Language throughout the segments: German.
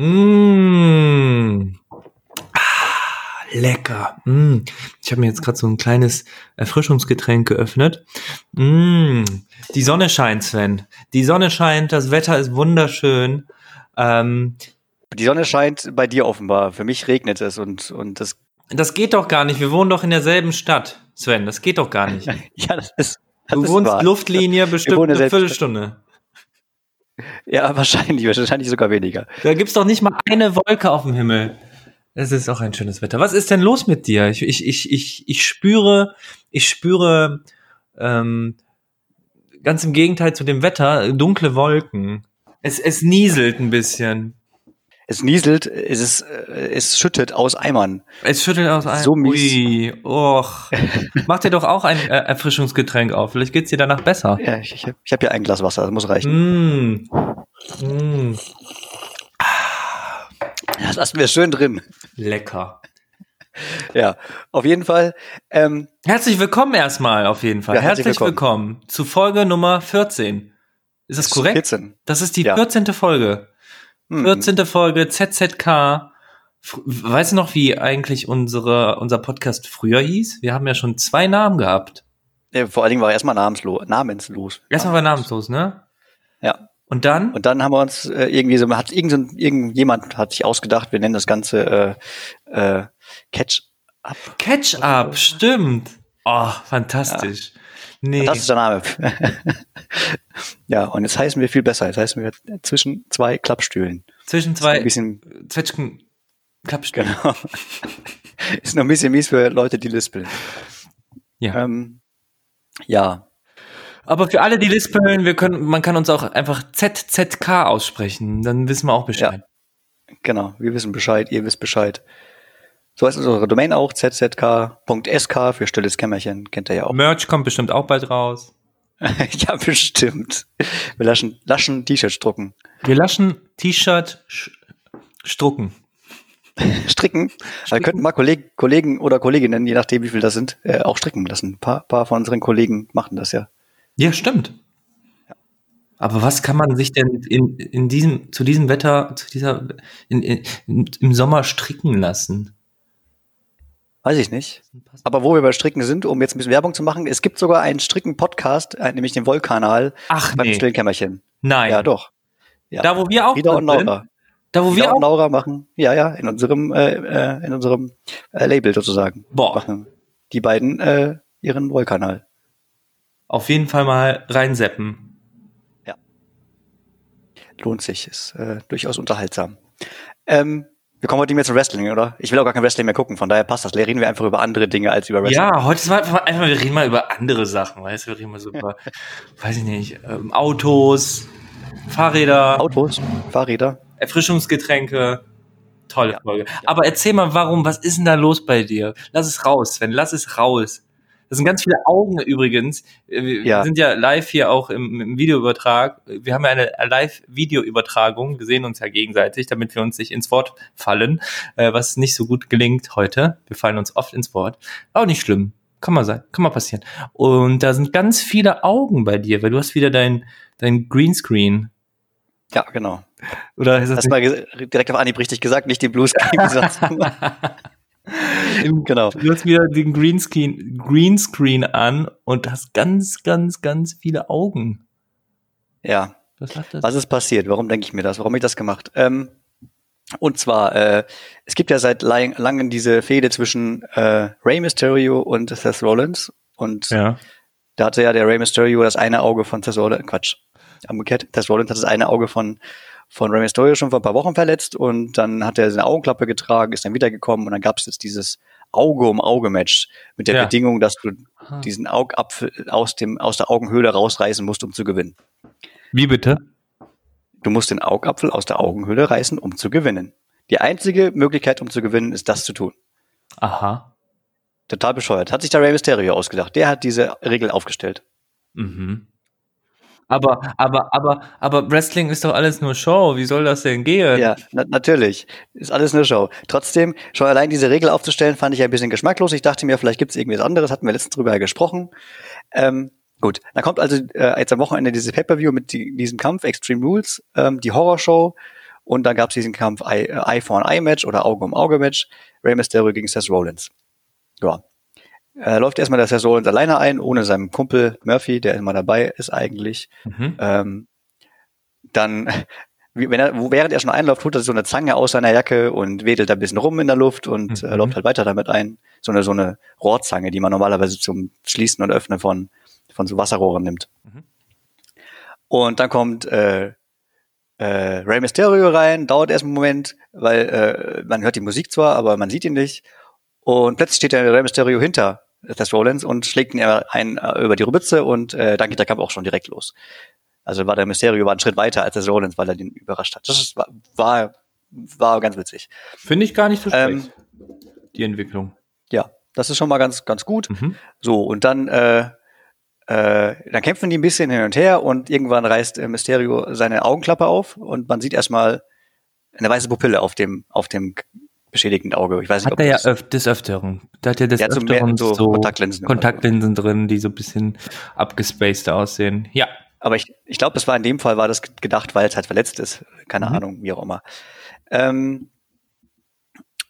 Mmh. Ah, lecker. Mmh. Ich habe mir jetzt gerade so ein kleines Erfrischungsgetränk geöffnet. Mmh. Die Sonne scheint, Sven. Die Sonne scheint, das Wetter ist wunderschön. Ähm, die Sonne scheint bei dir offenbar. Für mich regnet es und, und das. Das geht doch gar nicht. Wir wohnen doch in derselben Stadt, Sven. Das geht doch gar nicht. ja, das ist. Das du wohnst wahr. Luftlinie bestimmt eine Viertelstunde. Ja, wahrscheinlich, wahrscheinlich sogar weniger. Da gibt's doch nicht mal eine Wolke auf dem Himmel. Es ist auch ein schönes Wetter. Was ist denn los mit dir? Ich, ich, ich, ich, ich spüre, ich spüre ähm, ganz im Gegenteil zu dem Wetter dunkle Wolken. Es, es nieselt ein bisschen. Es nieselt, es, ist, es schüttet aus Eimern. Es schüttet aus Eimern. So mies. Ui, och. Mach dir doch auch ein äh, Erfrischungsgetränk auf. Vielleicht geht's dir danach besser. Ja, ich, ich habe ich hab hier ein Glas Wasser, das muss reichen. Mm. Mm. Das lassen wir schön drin. Lecker. Ja, auf jeden Fall. Ähm, Herzlich willkommen erstmal, auf jeden Fall. Ja, herzlich, herzlich willkommen. willkommen. zu Folge Nummer 14. Ist das korrekt? 14. Das ist die Ja. 14. Folge. Hm. 14. Folge ZZK. Weißt du noch, wie eigentlich unsere, unser Podcast früher hieß? Wir haben ja schon zwei Namen gehabt. Ja, vor allen Dingen war er erstmal namenslos. namenslos. Erstmal war namenslos, ne? Ja. Und dann? Und dann haben wir uns äh, irgendwie so, hat irgend, irgendjemand hat sich ausgedacht, wir nennen das Ganze äh, äh, Catch Up. Catch-up, stimmt. Oh, fantastisch. Nee. Das ist der Name. ja, und jetzt heißen wir viel besser. Jetzt heißen wir zwischen zwei Klappstühlen. zwischen Ein zwei bisschen, Zwetschgen Klappstühlen. genau. ist noch ein bisschen mies für Leute, die lispeln. Ja. Ähm, ja, Aber für alle, die lispeln, wir können, man kann uns auch einfach ZZK aussprechen. Dann wissen wir auch Bescheid. genau. Wir wissen Bescheid, ihr wisst Bescheid. So heißt unsere Domain auch, zzk.sk für stilles Kämmerchen. Kennt ihr ja auch. Merch kommt bestimmt auch bald raus. ja, bestimmt. Wir laschen, laschen T-Shirts drucken. Wir laschen T-Shirt strucken. Stricken. Wir könnten mal Kolleg Kollegen oder Kolleginnen, je nachdem wie viel das sind, äh, auch stricken lassen. Ein paar, paar von unseren Kollegen machen das ja. Ja, stimmt. Aber was kann man sich denn in, in diesem, zu diesem Wetter, zu dieser, in, in, im Sommer stricken lassen? Weiß ich nicht. Aber wo wir bei Stricken sind, um jetzt ein bisschen Werbung zu machen, es gibt sogar einen Stricken-Podcast, äh, nämlich den Wollkanal Ach beim nee, stillen Kämmerchen. nein. Ja, doch. Ja. Da, wo wir auch Wieder und? Laura. Da, wo Wieder wir und auch, Laura machen, ja, ja, in unserem, äh, äh, in unserem äh, Label sozusagen. boah, Machen die beiden äh, ihren Wollkanal. auf jeden Fall mal reinseppen. Lohnt sich, ist äh, durchaus unterhaltsam. Ähm, wir kommen heute nicht mehr zum Wrestling, oder? Ich will auch gar kein Wrestling mehr gucken, von daher passt das. Reden wir einfach über andere Dinge als über Wrestling. Ja, heute ist mal einfach, einfach, wir reden mal über andere Sachen, weißt du, wir reden mal so über, weiß ich nicht, ähm, Autos, Fahrräder, Autos, Fahrräder. Erfrischungsgetränke. Tolle Ja. Folge. Aber erzähl mal, warum, was ist denn da los bei dir? Lass es raus, Sven, lass es raus. Das sind ganz viele Augen übrigens. Äh, Wir Ja. sind ja live hier auch im, im Videoübertrag. Wir haben ja eine Live-Videoübertragung, wir sehen uns ja gegenseitig, damit wir uns nicht ins Wort fallen, äh, was nicht so gut gelingt heute. Wir fallen uns oft ins Wort. Auch nicht schlimm. Kann mal sein, kann mal passieren. Und da sind ganz viele Augen bei dir, weil du hast wieder dein, dein Greenscreen. Ja, genau. Oder ist das Hast mal ge- direkt auf Anhieb richtig gesagt, nicht den Bluescreen gesagt. Genau. Du hast wieder den Greenscreen, Greenscreen an und hast ganz, ganz, ganz viele Augen. Ja. Was? Was ist passiert? Warum denke ich mir das? Warum habe ich das gemacht? Ähm, und zwar, äh, es gibt ja seit lang, langem diese Fehde zwischen äh, Rey Mysterio und Seth Rollins. Und Ja. da hatte ja der Rey Mysterio das eine Auge von Seth Rollins, Quatsch, umgekehrt, Seth Rollins hat das eine Auge von, von Rey Mysterio schon vor ein paar Wochen verletzt und dann hat er seine Augenklappe getragen, ist dann wiedergekommen und dann gab es jetzt dieses Auge-um-Auge-Match mit der Ja. Bedingung, dass du Ah. diesen Augapfel aus, dem, aus der Augenhöhle rausreißen musst, um zu gewinnen. Wie bitte? Du musst den Augapfel aus der Augenhöhle reißen, um zu gewinnen. Die einzige Möglichkeit, um zu gewinnen, ist das zu tun. Aha. Total bescheuert. Hat sich der Rey Mysterio ausgedacht. Der hat diese Regel aufgestellt. Mhm. Aber, aber, aber, aber Wrestling ist doch alles nur Show. Wie soll das denn gehen? Ja, na natürlich. Ist alles eine Show. Trotzdem, schon allein diese Regel aufzustellen, fand ich ein bisschen geschmacklos. Ich dachte mir, vielleicht gibt es irgendwas anderes. Hatten wir letztens drüber gesprochen. Ähm, gut, dann kommt also äh, jetzt am Wochenende dieses Pay-Per-View mit die, diesem Kampf, Extreme Rules, ähm, die Horrorshow. Und dann gab es diesen Kampf Eye, äh, Eye for an Eye Match oder Auge um Auge Match. Rey Mysterio gegen Seth Rollins. Ja. Äh, läuft erstmal der Seth Rollins alleine ein, ohne seinen Kumpel Murphy, der immer dabei ist eigentlich. Mhm. Ähm, dann, wenn er, während er schon einläuft, holt er so eine Zange aus seiner Jacke und wedelt da ein bisschen rum in der Luft und Mhm. äh, läuft halt weiter damit ein. So eine, so eine Rohrzange, die man normalerweise zum Schließen und Öffnen von, von so Wasserrohren nimmt. Mhm. Und dann kommt äh, äh, Rey Mysterio rein, dauert erst einen Moment, weil äh, man hört die Musik zwar, aber man sieht ihn nicht. Und plötzlich steht der Rey Mysterio hinter Seth Rollins und schlägt ihn ein äh, über die Rübitze und äh, dann geht der Kampf auch schon direkt los. Also war der Mysterio war einen Schritt weiter als der Rollins, weil er den überrascht hat. Das war, war, war ganz witzig. Finde ich gar nicht so Ähm, schlecht, die Entwicklung. Ja, das ist schon mal ganz, ganz gut. Mhm. So, und dann, äh, äh, dann kämpfen die ein bisschen hin und her und irgendwann reißt äh, Mysterio seine Augenklappe auf und man sieht erstmal eine weiße Pupille auf dem, auf dem beschädigten Auge. Ich weiß nicht, Hat er ja das- öf des Öfteren. Da hat ja des mehr Öfteren so so, Kontaktlinsen. Kontaktlinsen drin, die so ein bisschen abgespaced aussehen. Ja. Aber ich, ich glaube, das war in dem Fall war das gedacht, weil es halt verletzt ist. Keine Mhm. Ahnung, wie auch immer. Ähm,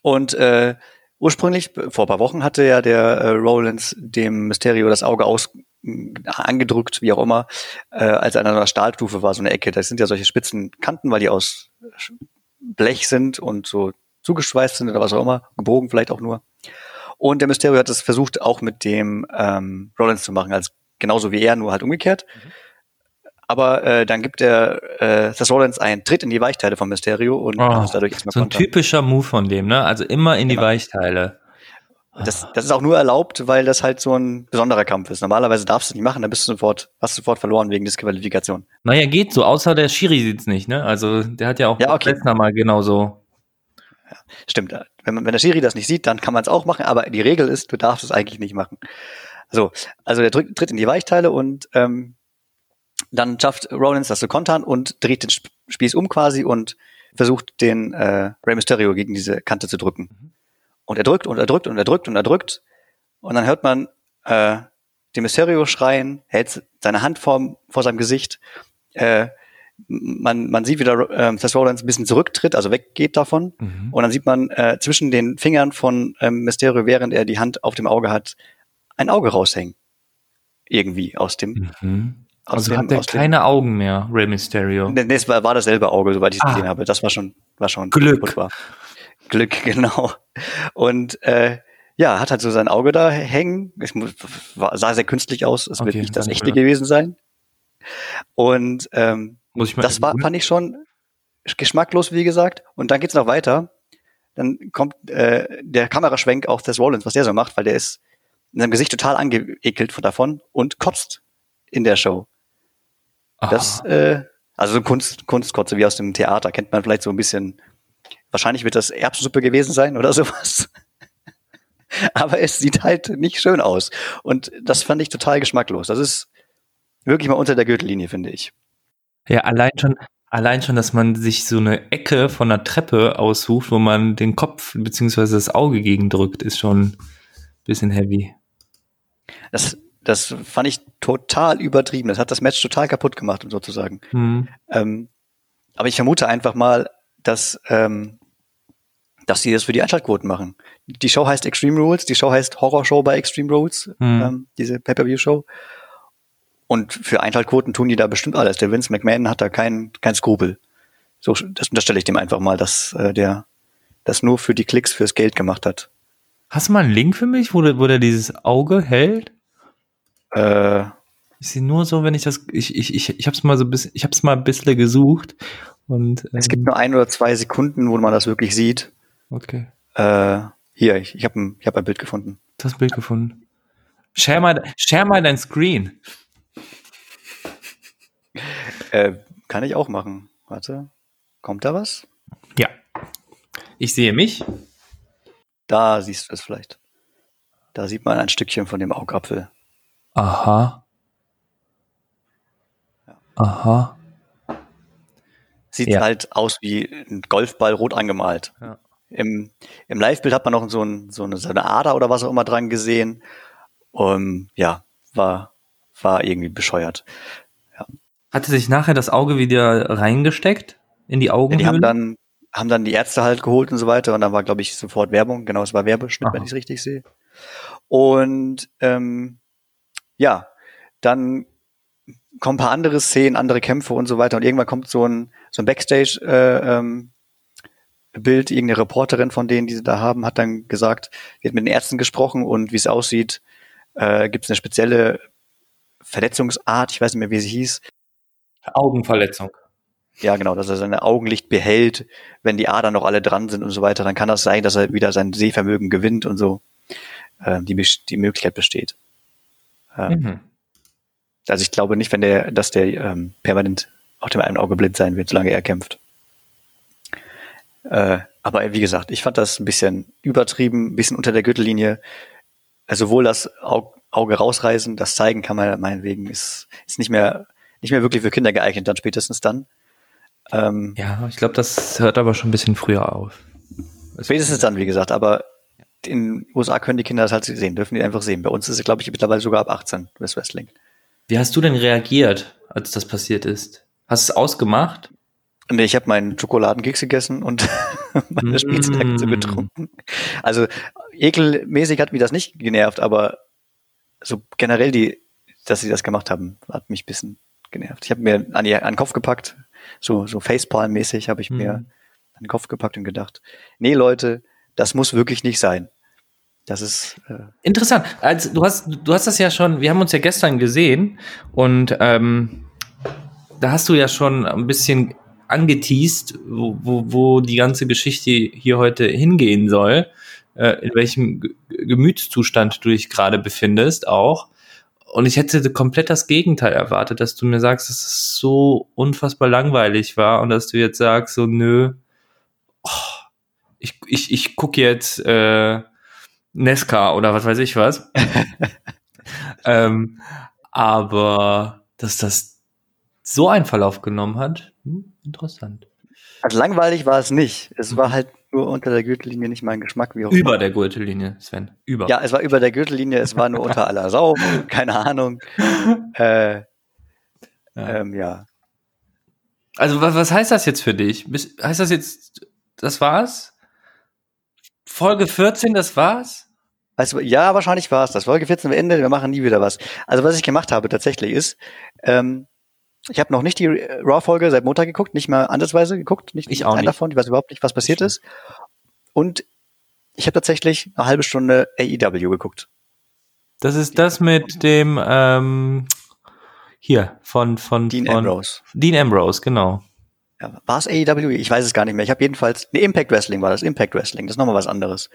und äh, ursprünglich, vor ein paar Wochen, hatte ja der äh, Rollins dem Mysterio das Auge aus angedrückt, wie auch immer, äh, als er an einer Stahlstufe war, so eine Ecke. Das sind ja solche spitzen Kanten, weil die aus Blech sind und so zugeschweißt sind oder was auch immer, gebogen vielleicht auch nur. Und der Mysterio hat es versucht, auch mit dem ähm, Rollins zu machen, als genauso wie er, nur halt umgekehrt. Aber äh, dann gibt der äh, Seth Rollins einen Tritt in die Weichteile von Mysterio und Oh, muss dadurch erstmal So ein kontern. typischer Move von dem, ne? Also immer in die Genau. Weichteile. Das, das ist auch nur erlaubt, weil das halt so ein besonderer Kampf ist. Normalerweise darfst du nicht machen, dann bist du sofort, hast du sofort verloren wegen Disqualifikation. Naja, geht so, außer der Schiri sieht's nicht, ne? Also der hat ja auch Ja, okay. Lesnar mal genauso. Stimmt. Wenn, man, wenn der Schiri das nicht sieht, dann kann man es auch machen, aber die Regel ist, du darfst es eigentlich nicht machen. So, also der drückt, tritt in die Weichteile und ähm, dann schafft Rollins das zu kontern und dreht den Sp- Spieß um quasi und versucht den äh, Rey Mysterio gegen diese Kante zu drücken. Und er drückt und er drückt und er drückt und er drückt und dann hört man äh, den Mysterio schreien, hält seine Hand vor, vor seinem Gesicht. Äh, man, man sieht wieder äh, Seth Rollins ein bisschen zurücktritt, also weggeht davon. Mhm. Und dann sieht man äh, zwischen den Fingern von ähm, Mysterio, während er die Hand auf dem Auge hat, ein Auge raushängen. Irgendwie aus dem. Mhm. Aus Also dem, hat er aus dem- keine Augen mehr, Rey Mysterio. Nee, es war, war dasselbe Auge, soweit ich es Ah. gesehen habe. Das war schon, war schon Glück. War. Glück, genau. Und äh, ja, hat halt so sein Auge da hängen. Es sah sehr künstlich aus. Es wird Okay, nicht das echte gewesen sein. Und ähm, Muss ich mal das war, fand ich schon geschmacklos, wie gesagt. Und dann geht's noch weiter. Dann kommt äh, der Kameraschwenk auf Seth Rollins, was der so macht, weil der ist in seinem Gesicht total angeekelt von davon und kotzt in der Show. Das, Aha. äh, also so Kunst, Kunstkotze wie aus dem Theater, kennt man vielleicht so ein bisschen. Wahrscheinlich wird das Erbsensuppe gewesen sein oder sowas. Aber es sieht halt nicht schön aus. Und das fand ich total geschmacklos. Das ist wirklich mal unter der Gürtellinie, finde ich. Ja, allein schon, allein schon, dass man sich so eine Ecke von der Treppe aussucht, wo man den Kopf beziehungsweise das Auge gegen drückt, ist schon ein bisschen heavy. Das, das fand ich total übertrieben. Das hat das Match total kaputt gemacht, um sozusagen. Hm. Ähm, aber ich vermute einfach mal, dass, ähm, dass sie das für die Einschaltquoten machen. Die Show heißt Extreme Rules, die Show heißt Horror Show bei Extreme Rules, Hm. ähm, diese Pay-Per-View-Show. Und für Einschaltquoten tun die da bestimmt alles. Der Vince McMahon hat da kein, kein Skrupel. So, das unterstelle ich dem einfach mal, dass äh, der das nur für die Klicks fürs Geld gemacht hat. Hast du mal einen Link für mich, wo der, wo der dieses Auge hält? Äh, Ich sehe nur so, wenn ich das, ich, ich, ich, ich hab's mal so bis, ich hab's mal ein bisschen gesucht und, ähm, es gibt nur ein oder zwei Sekunden, wo man das wirklich sieht. okay. Äh, hier, ich, ich habe ein, ich hab ein Bild gefunden. Du hast ein Bild gefunden. Share mal, share mal dein Screen. Äh, kann ich auch machen. Warte. Kommt da was? Ja. Ich sehe mich. Da siehst du es vielleicht. Da sieht man ein Stückchen von dem Augapfel. Aha. Aha. Sieht Ja. halt aus wie ein Golfball rot angemalt. Ja. Im, im Live-Bild hat man noch so, ein, so, eine, so eine Ader oder was auch immer dran gesehen. Um, ja, war, war irgendwie bescheuert. Hatte sich nachher das Auge wieder reingesteckt? in die Augen. Ja, die haben dann, haben dann die Ärzte halt geholt und so weiter und dann war, glaube ich, sofort Werbung. Genau, es war Werbeschnitt, wenn ich es richtig sehe. Und ähm, ja, dann kommen ein paar andere Szenen, andere Kämpfe und so weiter und irgendwann kommt so ein, so ein Backstage äh, ähm, Bild, irgendeine Reporterin von denen, die sie da haben, hat dann gesagt, sie hat mit den Ärzten gesprochen und wie es aussieht, äh, gibt es eine spezielle Verletzungsart, ich weiß nicht mehr, wie sie hieß. Augenverletzung. Ja, genau, dass er seine Augenlicht behält, wenn die Adern noch alle dran sind und so weiter, dann kann das sein, dass er wieder sein Sehvermögen gewinnt und so. Äh, die, die Möglichkeit besteht. Ähm, mhm. Also ich glaube nicht, wenn der, dass der ähm, permanent auf dem einen Auge blind sein wird, solange er kämpft. Äh, aber wie gesagt, ich fand das ein bisschen übertrieben, ein bisschen unter der Gürtellinie. Also sowohl das Auge rausreißen, das zeigen kann man meinetwegen, ist, ist nicht mehr, nicht mehr wirklich für Kinder geeignet, dann spätestens dann. Ähm, ja, ich glaube, das hört aber schon ein bisschen früher auf. Spätestens dann, wie gesagt, aber in den USA können die Kinder das halt sehen, dürfen die einfach sehen. Bei uns ist es, glaube ich, mittlerweile sogar ab 18, das Wrestling. Wie hast du denn reagiert, als das passiert ist? Hast du es ausgemacht? Nee, ich habe meinen Schokoladenkeks gegessen und meine mm. Spießakte getrunken. Also ekelmäßig hat mich das nicht genervt, aber so generell die, dass sie das gemacht haben, hat mich ein bisschen genervt. Ich habe mir an, die, an den Kopf gepackt, so, so Facepalm-mäßig habe ich mm. mir an den Kopf gepackt und gedacht, nee Leute, das muss wirklich nicht sein. Das ist äh interessant. Also du hast du hast das ja schon. Wir haben uns ja gestern gesehen und ähm, da hast du ja schon ein bisschen angeteased, wo, wo, wo die ganze Geschichte hier heute hingehen soll, äh, in welchem Gemütszustand du dich gerade befindest auch. Und ich hätte komplett das Gegenteil erwartet, dass du mir sagst, dass es so unfassbar langweilig war und dass du jetzt sagst, so, nö, oh, ich, ich, ich gucke jetzt äh, Nesca oder was weiß ich was. ähm, aber dass das so einen Verlauf genommen hat, hm, interessant. Also langweilig war es nicht. Es war halt nur unter der Gürtellinie nicht mein Geschmack. Wie über der Gürtellinie, Sven. Über. Ja, es war über der Gürtellinie, es war nur unter aller Sau. Keine Ahnung. Äh, ja. Ähm, ja. Also was, was heißt das jetzt für dich? heißt das jetzt, das war's? Folge 14, das war's? Also, ja, wahrscheinlich war's das. Folge 14 beendet, wir machen nie wieder was. Also was ich gemacht habe tatsächlich ist, ähm, ich habe noch nicht die Raw-Folge seit Montag geguckt, nicht mal andersweise geguckt, nicht ich auch nicht. davon, ich weiß überhaupt nicht, was passiert ist. Und ich habe tatsächlich eine halbe Stunde AEW geguckt. Das ist das mit dem ähm, hier von von Dean von, Ambrose. Dean Ambrose, genau. Ja, war es AEW? Ich weiß es gar nicht mehr. Ich habe jedenfalls ne Impact Wrestling war das Impact Wrestling. Das ist nochmal was anderes.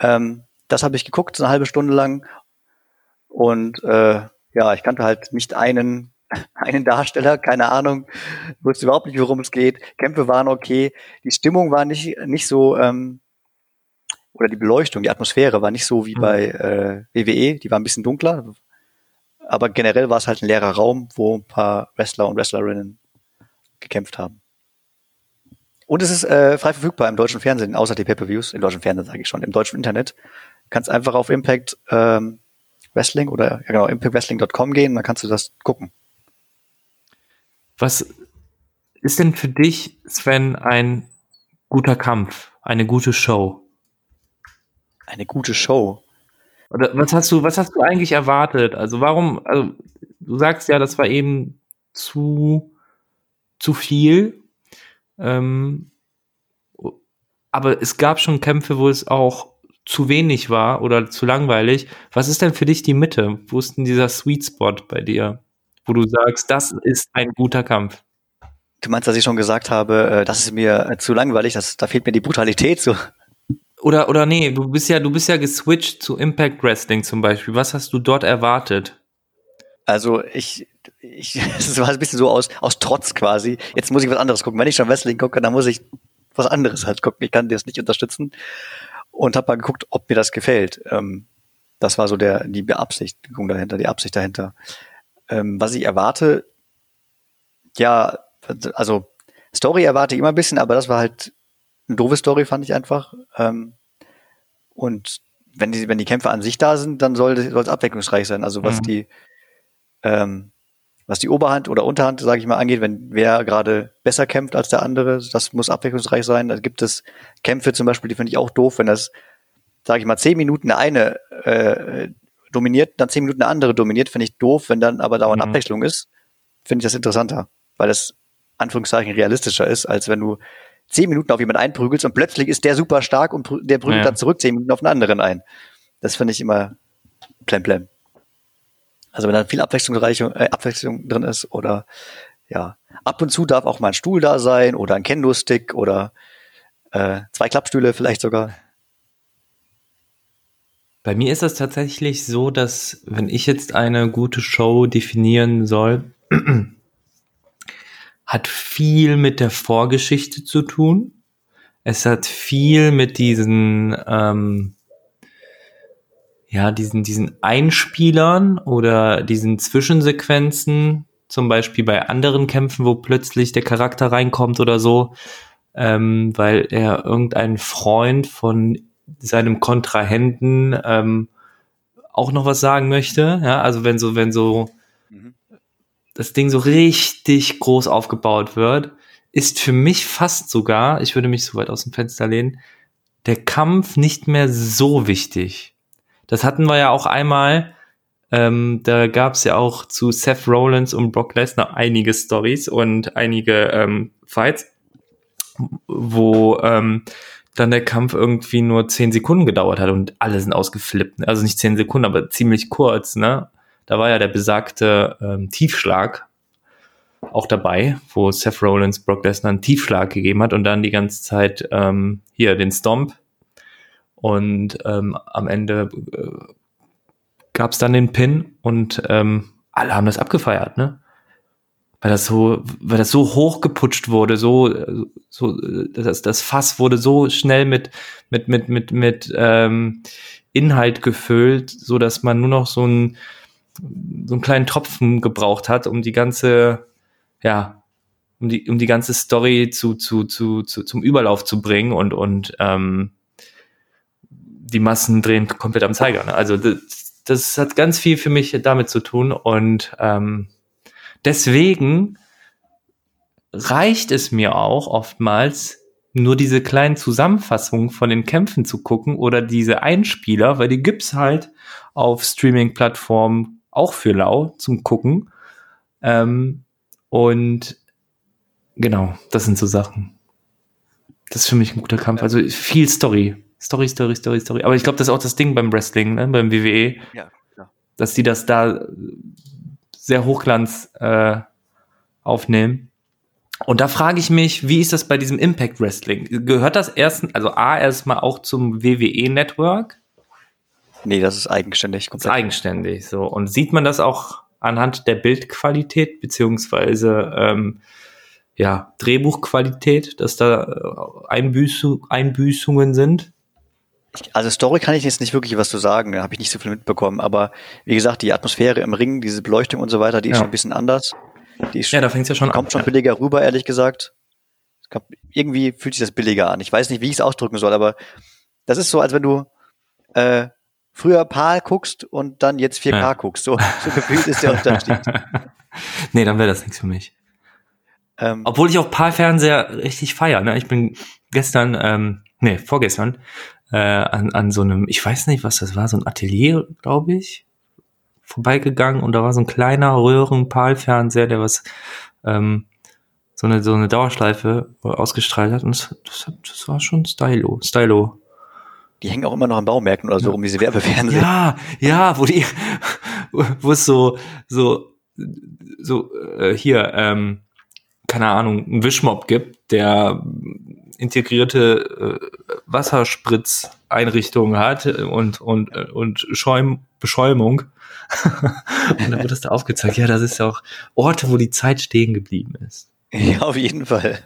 Ähm, das habe ich geguckt, so eine halbe Stunde lang. Und äh, ja, ich kannte halt nicht einen einen Darsteller, keine Ahnung, wusste überhaupt nicht, worum es geht. Kämpfe waren okay, die Stimmung war nicht, nicht so, ähm, oder die Beleuchtung, die Atmosphäre war nicht so wie mhm. bei äh, WWE, die war ein bisschen dunkler. Aber generell war es halt ein leerer Raum, wo ein paar Wrestler und Wrestlerinnen gekämpft haben. Und es ist äh, frei verfügbar im deutschen Fernsehen, außer die Pay-Per-Views, im deutschen Fernsehen sage ich schon, im deutschen Internet. Kannst einfach auf Impact ähm, Wrestling oder ja genau, impactwrestling.com gehen, dann kannst du das gucken. Was ist denn für dich, Sven, ein guter Kampf, eine gute Show? Eine gute Show. Oder was hast du, was hast du eigentlich erwartet? Also warum, also du sagst ja, das war eben zu, zu viel. Ähm, aber es gab schon Kämpfe, wo es auch zu wenig war oder zu langweilig. Was ist denn für dich die Mitte? Wo ist denn dieser Sweet Spot bei dir? Wo du sagst, das ist ein guter Kampf? Du meinst, dass ich schon gesagt habe, äh, das ist mir äh, zu langweilig, das, da fehlt mir die Brutalität so. Oder, oder nee, du bist ja, du bist ja geswitcht zu Impact Wrestling zum Beispiel. Was hast du dort erwartet? Also ich, ich, es war ein bisschen so aus, aus Trotz quasi. Jetzt muss ich was anderes gucken. Wenn ich schon Wrestling gucke, dann muss ich was anderes halt gucken. Ich kann das nicht unterstützen. Und habe mal geguckt, ob mir das gefällt. Ähm, das war so der, die Beabsichtigung dahinter, die Absicht dahinter. Ähm, was ich erwarte, ja, also Story erwarte ich immer ein bisschen, aber das war halt eine doofe Story, fand ich einfach. Ähm, und wenn die, wenn die Kämpfe an sich da sind, dann soll es abwechslungsreich sein. Also was mhm. die, ähm, was die Oberhand oder Unterhand, sage ich mal, angeht, wenn wer gerade besser kämpft als der andere, das muss abwechslungsreich sein. Da gibt es Kämpfe zum Beispiel, die finde ich auch doof, wenn das, sage ich mal, zehn Minuten eine äh, dominiert, dann zehn Minuten der andere dominiert, finde ich doof. Wenn dann aber dauernd mhm. Abwechslung ist, finde ich das interessanter, weil das Anführungszeichen realistischer ist, als wenn du zehn Minuten auf jemanden einprügelst und plötzlich ist der super stark und der prügelt ja. dann zurück zehn Minuten auf einen anderen ein. Das finde ich immer plemplem. Also wenn da viel Abwechslungsreich, äh, Abwechslung drin ist oder ja, ab und zu darf auch mal ein Stuhl da sein oder ein Kendo-Stick oder äh, zwei Klappstühle vielleicht sogar. Bei mir ist das tatsächlich so, dass wenn ich jetzt eine gute Show definieren soll, hat viel mit der Vorgeschichte zu tun. Es hat viel mit diesen, ähm, ja, diesen, diesen Einspielern oder diesen Zwischensequenzen, zum Beispiel bei anderen Kämpfen, wo plötzlich der Charakter reinkommt oder so, ähm, weil er irgendein Freund von seinem Kontrahenten ähm, auch noch was sagen möchte. Ja, also wenn so, wenn so mhm. das Ding so richtig groß aufgebaut wird, ist für mich fast sogar, ich würde mich so weit aus dem Fenster lehnen, der Kampf nicht mehr so wichtig. Das hatten wir ja auch einmal, ähm, da gab es ja auch zu Seth Rollins und Brock Lesnar einige Stories und einige ähm, Fights, wo ähm, dann der Kampf irgendwie nur zehn Sekunden gedauert hat und alle sind ausgeflippt. Ne? Also nicht zehn Sekunden, aber ziemlich kurz, ne? Da war ja der besagte ähm, Tiefschlag auch dabei, wo Seth Rollins Brock Lesnar einen Tiefschlag gegeben hat und dann die ganze Zeit ähm, hier den Stomp. Und ähm, am Ende äh, gab es dann den Pin und ähm, alle haben das abgefeiert, ne? Weil das so, weil das so hochgeputscht wurde, so, so, das, das Fass wurde so schnell mit, mit, mit, mit, mit ähm, Inhalt gefüllt, so dass man nur noch so einen, so einen kleinen Tropfen gebraucht hat, um die ganze, ja, um die, um die ganze Story zu, zu, zu, zu zum Überlauf zu bringen und, und ähm, die Massen drehen komplett am Zeiger. Ne? Also das, das hat ganz viel für mich damit zu tun und ähm, deswegen reicht es mir auch oftmals, nur diese kleinen Zusammenfassungen von den Kämpfen zu gucken oder diese Einspieler, weil die gibt's halt auf Streaming-Plattformen auch für lau zum Gucken. Ähm, und genau, das sind so Sachen. Das ist für mich ein guter Kampf. Also viel Story. Story, Story, Story, Story. Aber ich glaube, das ist auch das Ding beim Wrestling, ne? beim WWE. Ja. Dass die das da sehr Hochglanz äh, aufnehmen. Und da frage ich mich, wie ist das bei diesem Impact Wrestling? Gehört das erst, also A, erstmal auch zum WWE Network? Nee, das ist eigenständig. Komplett. Das ist eigenständig, so. Und sieht man das auch anhand der Bildqualität, beziehungsweise, ähm, ja, Drehbuchqualität, dass da äh, Einbüßung, Einbüßungen sind? Also Story kann ich jetzt nicht wirklich was zu sagen, da habe ich nicht so viel mitbekommen, aber wie gesagt, die Atmosphäre im Ring, diese Beleuchtung und so weiter, die ist ja. schon ein bisschen anders. Die ist ja, da fängt's ja schon kommt an. schon billiger rüber, ehrlich gesagt. Irgendwie fühlt sich das billiger an. Ich weiß nicht, wie ich es ausdrücken soll, aber das ist so, als wenn du äh, früher PAL guckst und dann jetzt 4K ja. guckst. So, so gefühlt ist der Unterschied. nee, dann wäre das nichts für mich. Ähm, Obwohl ich auch PAL-Fernseher richtig feier. Ne? Ich bin gestern, ähm, nee, vorgestern, äh, an, an so einem, ich weiß nicht, was das war, so ein Atelier, glaube ich, vorbeigegangen und da war so ein kleiner Röhren-PAL-Fernseher, der was ähm, so eine so eine Dauerschleife ausgestrahlt hat und das, das, das war schon stylo, stylo. Die hängen auch immer noch in Baumärkten oder so ja. um diese Werbefernseher. Ja, ja, wo die, wo es so so so äh, hier ähm, keine Ahnung, einen Wischmob gibt, der integrierte äh, Wasserspritzeinrichtungen hat und, und, und Schäum, Beschäumung. und dann wird das da aufgezeigt. Ja, das ist ja auch Orte, wo die Zeit stehen geblieben ist. Ja, auf jeden Fall.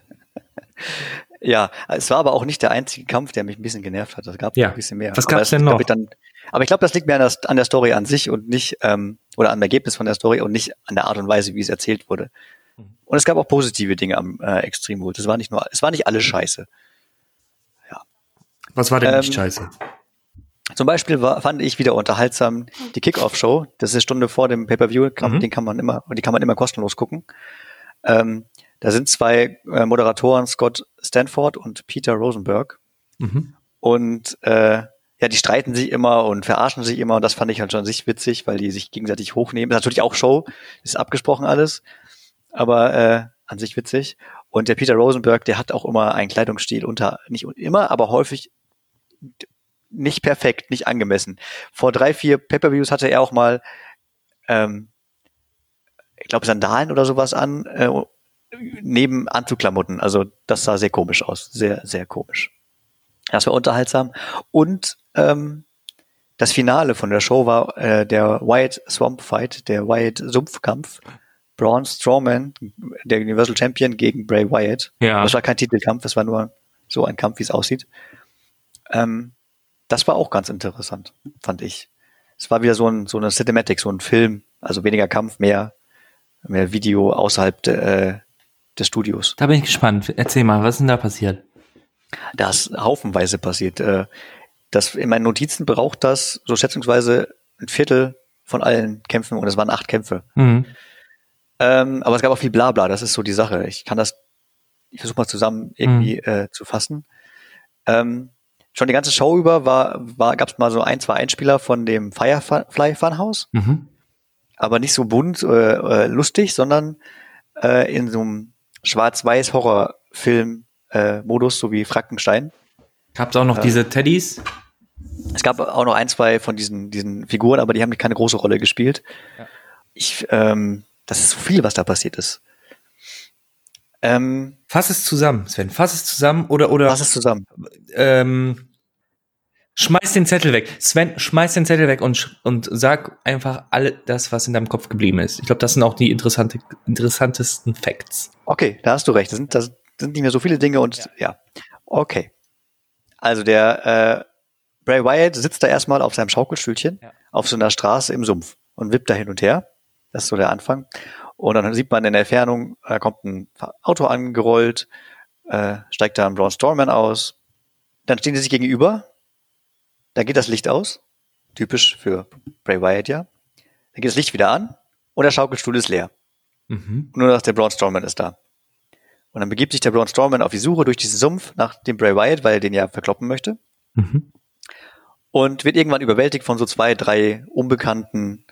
Ja, es war aber auch nicht der einzige Kampf, der mich ein bisschen genervt hat. Es gab ja. ein bisschen mehr. Was gab es denn noch? Ich dann, aber ich glaube, das liegt mehr an der, an der, Story an sich und nicht, ähm, oder am Ergebnis von der Story und nicht an der Art und Weise, wie es erzählt wurde. Und es gab auch positive Dinge am äh, Extreme Rules. Es war nicht nur, es war nicht alles scheiße. Ja. Was war denn ähm, nicht scheiße? Zum Beispiel war, fand ich wieder unterhaltsam die Kickoff-Show. Das ist eine Stunde vor dem Pay-per-View. Mhm. Den kann man immer, die kann man immer kostenlos gucken. Ähm, da sind zwei äh, Moderatoren, Scott Stanford und Peter Rosenberg. Mhm. Und äh, ja, die streiten sich immer und verarschen sich immer und das fand ich halt schon an sich witzig, weil die sich gegenseitig hochnehmen. Ist natürlich auch Show, ist abgesprochen alles, aber äh, an sich witzig. Und der Peter Rosenberg, der hat auch immer einen Kleidungsstil unter, nicht immer, aber häufig nicht perfekt, nicht angemessen. Vor drei, vier Pay-per-Views hatte er auch mal, ähm, ich glaube, Sandalen oder sowas an, äh, neben Anzugklamotten. Also das sah sehr komisch aus, sehr, sehr komisch. Das war unterhaltsam. Und ähm, das Finale von der Show war äh, der Wyatt Swamp Fight, der Wyatt Sumpfkampf. Braun Strowman, der Universal Champion gegen Bray Wyatt. Ja. Das war kein Titelkampf, das war nur so ein Kampf, wie es aussieht. Ähm, das war auch ganz interessant, fand ich. Es war wieder so, ein, so eine Cinematic, so ein Film, also weniger Kampf, mehr, mehr Video außerhalb de, äh, des Studios. Da bin ich gespannt. Erzähl mal, was ist denn da passiert? Da ist haufenweise passiert. Äh, das, in meinen Notizen braucht das so schätzungsweise ein Viertel von allen Kämpfen und es waren acht Kämpfe. Mhm. Ähm, aber es gab auch viel Blabla, das ist so die Sache. Ich kann das, ich versuche mal zusammen irgendwie äh, zu fassen. Ähm, schon die ganze Show über war, war, gab es mal so ein, zwei Einspieler von dem Firefly Funhouse, Mhm. aber nicht so bunt, äh, äh, lustig, sondern äh, in so einem schwarz-weiß Horrorfilm äh, so wie Frankenstein. Gab's auch noch diese Teddys? Es gab auch noch ein, zwei von diesen, diesen Figuren, aber die haben keine große Rolle gespielt. Ja. Ich, ähm, das ist so viel, was da passiert ist. Ähm, Fass es zusammen, Sven. Fass es zusammen oder, oder was ist zusammen? ähm, schmeiß den Zettel weg. Sven, schmeiß den Zettel weg und, und sag einfach alle das, was in deinem Kopf geblieben ist. Ich glaube, das sind auch die interessante, interessantesten Facts. Okay, da hast du recht. Das sind, das sind nicht mehr so viele Dinge und ja. Okay. Also der äh, Bray Wyatt sitzt da erstmal auf seinem Schaukelstühlchen Ja. auf so einer Straße im Sumpf und wippt da hin und her. Das ist so der Anfang. Und dann sieht man in der Entfernung, da kommt ein Auto angerollt, äh, steigt da ein Braun Strowman aus. Dann stehen die sich gegenüber. Da geht das Licht aus. Typisch für Bray Wyatt, ja. Dann geht das Licht wieder an und der Schaukelstuhl ist leer. Mhm. Nur dass der Braun Strowman ist da. Und dann begibt sich der Braun Strowman auf die Suche durch diesen Sumpf nach dem Bray Wyatt, weil er den ja verkloppen möchte. Mhm. Und wird irgendwann überwältigt von so zwei, drei unbekannten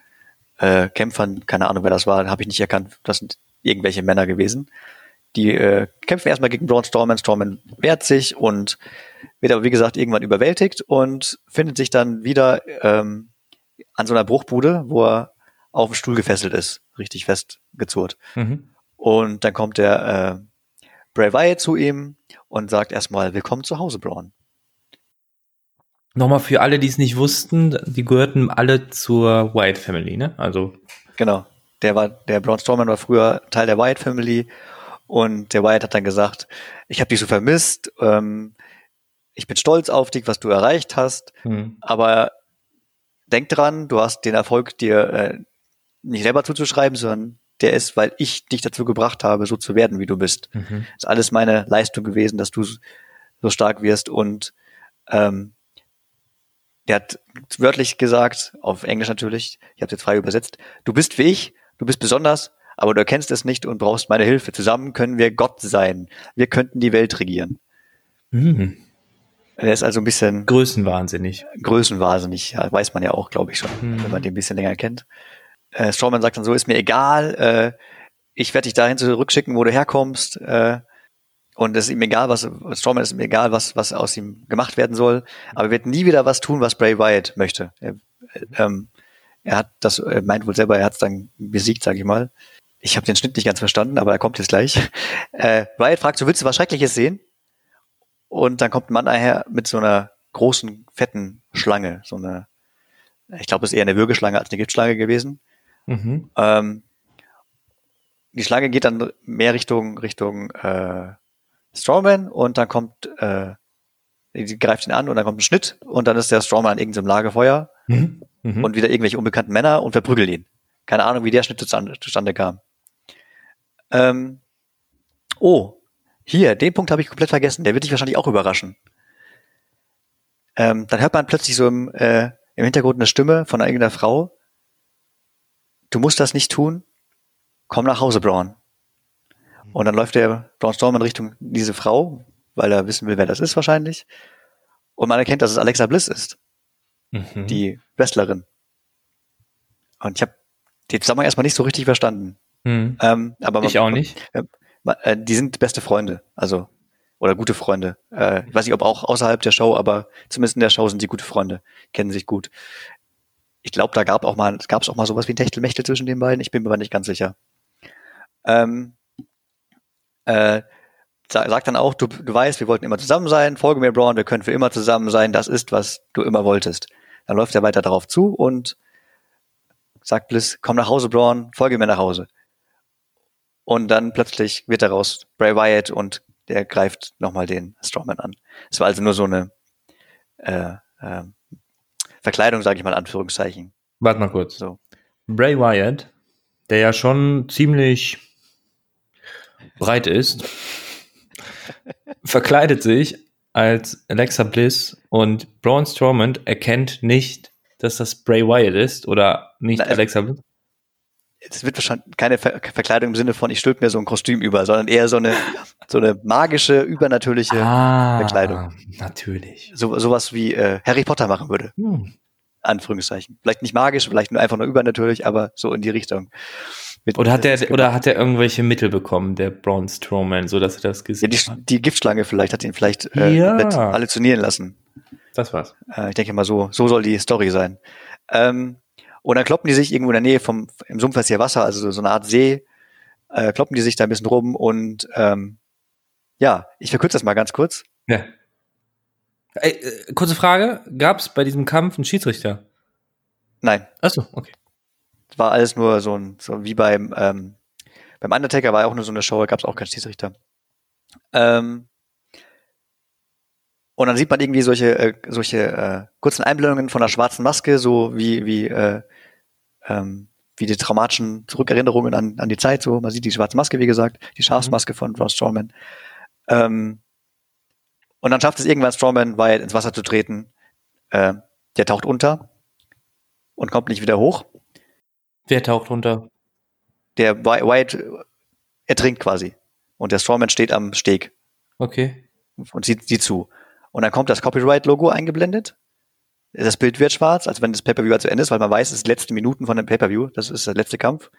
äh, Kämpfern. Keine Ahnung, wer das war, habe ich nicht erkannt. Das sind irgendwelche Männer gewesen. Die äh, kämpfen erstmal gegen Braun Strowman. Strowman wehrt sich und wird aber, wie gesagt, irgendwann überwältigt und findet sich dann wieder ähm, an so einer Bruchbude, wo er auf dem Stuhl gefesselt ist. Richtig festgezurrt. Mhm. Und dann kommt der äh, Bray Wyatt zu ihm und sagt erstmal, willkommen zu Hause, Braun. Nochmal für alle, die es nicht wussten, die gehörten alle zur White Family, ne? Also, Genau. Der war, der Braun Strowman war früher Teil der Wyatt Family und der Wyatt hat dann gesagt, ich habe dich so vermisst, ähm, ich bin stolz auf dich, was du erreicht hast, hm. aber denk dran, du hast den Erfolg dir äh, nicht selber zuzuschreiben, sondern der ist, weil ich dich dazu gebracht habe, so zu werden, wie du bist. Mhm. ist alles meine Leistung gewesen, dass du so stark wirst und ähm, der hat wörtlich gesagt, auf Englisch natürlich, ich habe jetzt frei übersetzt, du bist wie ich, du bist besonders, aber du erkennst es nicht und brauchst meine Hilfe. Zusammen können wir Gott sein. Wir könnten die Welt regieren. Mhm. Er ist also ein bisschen Größenwahnsinnig. größenwahnsinnig, ja, weiß man ja auch, glaube ich schon, Mhm. wenn man den ein bisschen länger kennt. Äh, Strowman sagt dann so, ist mir egal, äh, ich werde dich dahin zurückschicken, wo du herkommst. Äh, und es ist ihm egal, was Strowman ist ihm egal, was, was aus ihm gemacht werden soll. Aber er wird nie wieder was tun, was Bray Wyatt möchte. Er, äh, ähm, er hat das, er meint wohl selber, er hat es dann besiegt, sage ich mal. Ich habe den Schnitt nicht ganz verstanden, aber er kommt jetzt gleich. Äh, Wyatt fragt, so willst du was Schreckliches sehen? Und dann kommt ein Mann daher mit so einer großen, fetten Schlange. So eine, ich glaube, es ist eher eine Würgeschlange als eine Giftschlange gewesen. Mhm. Ähm, die Schlange geht dann mehr Richtung Richtung äh, Strawman und dann kommt, äh, die greift ihn an und dann kommt ein Schnitt und dann ist der Strawman an irgendeinem Lagerfeuer Mhm. Mhm. und wieder irgendwelche unbekannten Männer und verprügeln ihn. Keine Ahnung, wie der Schnitt zustande, zustande kam. Ähm, oh, hier, den Punkt habe ich komplett vergessen. Der wird dich wahrscheinlich auch überraschen. ähm, dann hört man plötzlich so im, äh, im Hintergrund eine Stimme von irgendeiner Frau. Du musst das nicht tun. Komm nach Hause, Braun. Und dann läuft der Braun Strowman Richtung diese Frau, weil er wissen will, wer das ist wahrscheinlich. Und man erkennt, dass es Alexa Bliss ist, Mhm. die Wrestlerin. Und ich habe den Zusammenhang erstmal nicht so richtig verstanden. Mhm. Ähm, aber man, Ich auch nicht. Ma- äh, die sind beste Freunde, also oder gute Freunde. Äh, ich weiß nicht, ob auch außerhalb der Show, aber zumindest in der Show sind sie gute Freunde, kennen sich gut. Ich glaube, da gab auch mal, gab es auch mal sowas wie ein Techtelmechtel zwischen den beiden. Ich bin mir aber nicht ganz sicher. Ähm, äh, sa- sagt dann auch, du, du weißt, wir wollten immer zusammen sein, folge mir, Braun, wir können für immer zusammen sein, das ist, was du immer wolltest. Dann läuft er weiter darauf zu und sagt Bliss, komm nach Hause, Braun, folge mir nach Hause. Und dann plötzlich wird daraus Bray Wyatt und der greift nochmal den Strowman an. Es war also nur so eine äh, äh, Verkleidung, sage ich mal, in Anführungszeichen. Warte mal kurz. So. Bray Wyatt, der ja schon ziemlich breit ist, verkleidet sich als Alexa Bliss und Braun Strowman erkennt nicht, dass das Bray Wyatt ist oder nicht Na, Alexa Bliss. Es wird wahrscheinlich keine Ver Verkleidung im Sinne von, ich stülpe mir so ein Kostüm über, sondern eher so eine, so eine magische, übernatürliche, ah, Verkleidung. Natürlich. so, sowas wie äh, Harry Potter machen würde. Hm. Anführungszeichen. Vielleicht nicht magisch, vielleicht nur einfach nur übernatürlich, aber so in die Richtung. Oder hat das ist er oder hat er irgendwelche Mittel bekommen, der Braun Strowman, so dass er das ja, gesehen die, hat? die Giftschlange vielleicht hat ihn vielleicht äh, Ja. halluzinieren lassen. Das war's. Äh, ich denke mal, so, so soll die Story sein. Ähm, und dann kloppen die sich irgendwo in der Nähe vom, im Sumpf ist hier Wasser, also so, so eine Art See, äh, kloppen die sich da ein bisschen rum und ähm, ja, ich verkürze das mal ganz kurz. Ja. Ey, äh, kurze Frage, gab es bei diesem Kampf einen Schiedsrichter? Nein, Achso, okay. War alles nur so ein, so wie beim, ähm, beim Undertaker war ja auch nur so eine Show, da gab es auch keinen Schiedsrichter. Ähm, und dann sieht man irgendwie solche, äh, solche äh, kurzen Einblendungen von der schwarzen Maske, so wie, wie, äh, ähm, wie die traumatischen Zurückerinnerungen an, an die Zeit, so. Man sieht die schwarze Maske, wie gesagt, die Schafsmaske von Braun Strowman. Ähm, und dann schafft es irgendwann Strowman, Wyatt ins Wasser zu treten. Äh, der taucht unter und kommt nicht wieder hoch. Wer taucht runter? Der Wy- Wyatt ertrinkt quasi. Und der Strowman steht am Steg Okay. und sieht, sieht zu. Und dann kommt das Copyright-Logo eingeblendet. Das Bild wird schwarz, als wenn das Pay-Per-View halt zu Ende ist, weil man weiß, es sind die letzten Minuten von dem Pay-Per-View. Das ist der letzte Kampf.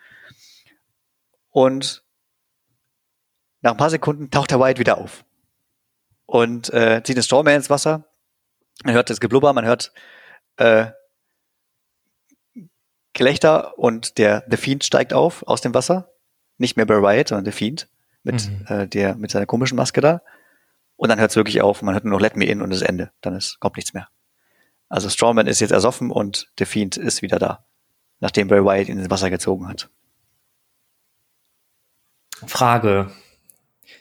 Und nach ein paar Sekunden taucht der Wyatt wieder auf. Und äh, zieht den Strowman ins Wasser. Man hört das Geblubber, man hört äh, Gelächter und der The Fiend steigt auf aus dem Wasser. Nicht mehr Bray Wyatt, sondern The Fiend mit, Mhm. äh, der, mit seiner komischen Maske da. Und dann hört es wirklich auf. Man hört nur noch Let Me In und das Ende. Dann ist, kommt nichts mehr. Also Strowman ist jetzt ersoffen und The Fiend ist wieder da. Nachdem Bray Wyatt ihn ins Wasser gezogen hat. Frage.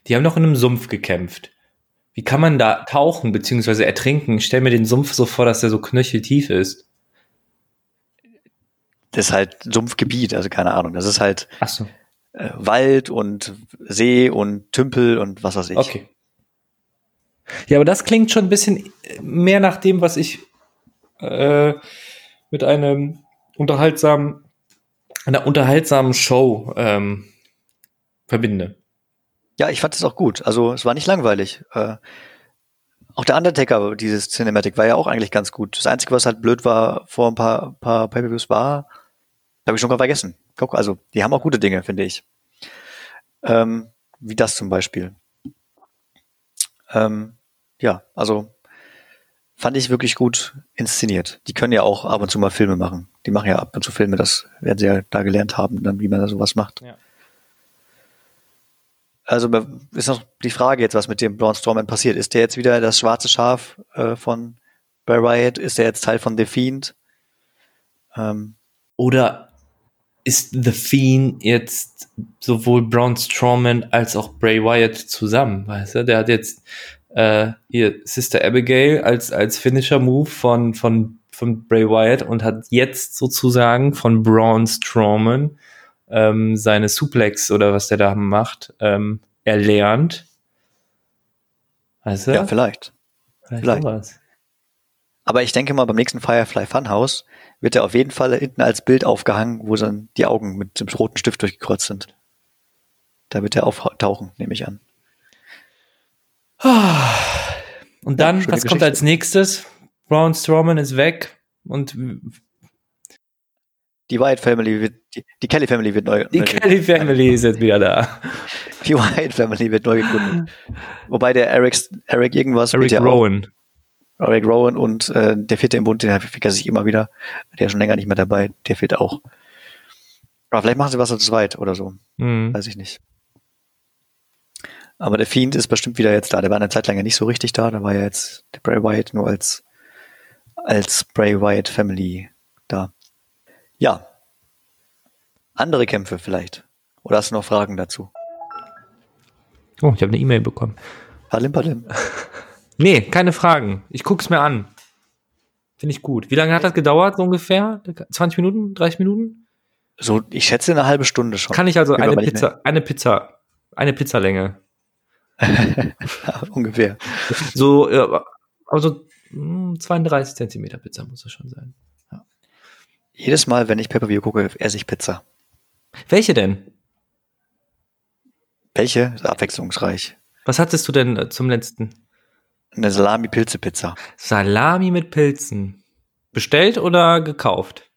Die haben doch in einem Sumpf gekämpft. Wie kann man da tauchen bzw. ertrinken? Ich stell mir den Sumpf so vor, dass der so knöcheltief ist. Das ist halt Sumpfgebiet, also keine Ahnung. Das ist halt Achso. äh, Wald und See und Tümpel und was weiß ich. Okay. Ja, aber das klingt schon ein bisschen mehr nach dem, was ich äh, mit einem unterhaltsamen, einer unterhaltsamen Show ähm, verbinde. Ja, ich fand es auch gut. Also es war nicht langweilig. Äh, auch der Undertaker, dieses Cinematic, war ja auch eigentlich ganz gut. Das Einzige, was halt blöd war vor ein paar, paar Pay-Per-Views war, habe ich schon mal vergessen. Guck, also die haben auch gute Dinge, finde ich. Ähm, wie das zum Beispiel. Ähm, ja, also fand ich wirklich gut inszeniert. Die können ja auch ab und zu mal Filme machen. Die machen ja ab und zu Filme, das werden sie ja da gelernt haben, dann wie man da sowas macht. Ja. Also ist noch die Frage jetzt, was mit dem Braun Strowman passiert. Ist der jetzt wieder das schwarze Schaf äh, von Bray Wyatt? Ist der jetzt Teil von The Fiend? Ähm, Oder ist The Fiend jetzt sowohl Braun Strowman als auch Bray Wyatt zusammen, weißt du? Der hat jetzt äh, hier Sister Abigail als, als Finisher-Move von, von, von Bray Wyatt und hat jetzt sozusagen von Braun Strowman ähm, seine Suplex oder was der da macht, ähm, erlernt. Weißt du? ja, vielleicht. vielleicht vielleicht. Aber ich denke mal, beim nächsten Firefly Funhouse wird er auf jeden Fall hinten als Bild aufgehangen, wo dann die Augen mit dem roten Stift durchgekreuzt sind. Da wird er auftauchen, nehme ich an. Und dann, schöne was kommt Geschichte. als nächstes? Braun Strowman ist weg und Die Wyatt Family wird, die, die Kelly Family wird neu, die neu Kelly Family ist jetzt wieder da. die Wyatt Family wird neu gegründet. Wobei der Eric, Eric irgendwas Eric ja Rowan. Eric Rowan und äh, der vierte im Bund, den vergesse ich immer wieder. Der ist schon länger nicht mehr dabei, der fehlt auch. Aber vielleicht machen sie was zu zweit oder so. Mhm. Weiß ich nicht. Aber der Fiend ist bestimmt wieder jetzt da. Der war eine Zeit lang ja nicht so richtig da. Da war ja jetzt der Bray Wyatt nur als, als Bray Wyatt Family da. Ja. Andere Kämpfe vielleicht. Oder hast du noch Fragen dazu? Oh, ich habe eine E-Mail bekommen. Palim, palim. Nee, keine Fragen. Ich guck's mir an. Finde ich gut. Wie lange hat das gedauert, so ungefähr? 20 Minuten? 30 Minuten? So, ich schätze eine halbe Stunde schon. Kann ich also eine Pizza, eine Pizza, eine Pizzalänge. Ungefähr. So, äh, also mh, 32 Zentimeter Pizza muss das schon sein. Jedes Mal, wenn ich Pay-Per-View gucke, esse ich Pizza. Welche denn? Welche? Abwechslungsreich. Was hattest du denn äh, zum letzten? Eine Salami-Pilze-Pizza. Salami mit Pilzen. Bestellt oder gekauft?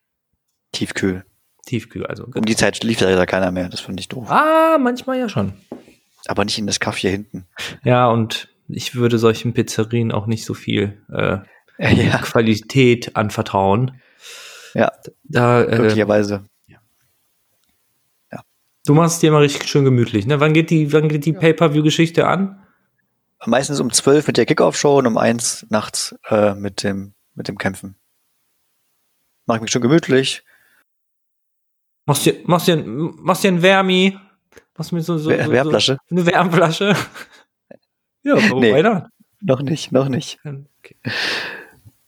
Tiefkühl. Tiefkühl, also. Um die Zeit lief da keiner mehr. Das finde ich doof. Ah, manchmal ja schon. Aber nicht in das Kaff hier hinten. Ja, und ich würde solchen Pizzerien auch nicht so viel äh, Ja, Qualität anvertrauen. ja Da, äh, möglicherweise. du machst es dir mal richtig schön gemütlich. Ne? Wann geht die, wann geht die Pay-Per-View-Geschichte an? Meistens um 12 mit der Kickoff-Show und um 1 nachts äh, mit, dem, mit dem Kämpfen. Mach ich mich schon gemütlich. Machst dir, machst dir, machst dir ein Wärmi? Machst mir so, so, Wer- so, Wärmflasche? Eine Wärmflasche? ja, warum Nee. weiter? Noch nicht, noch nicht. Okay.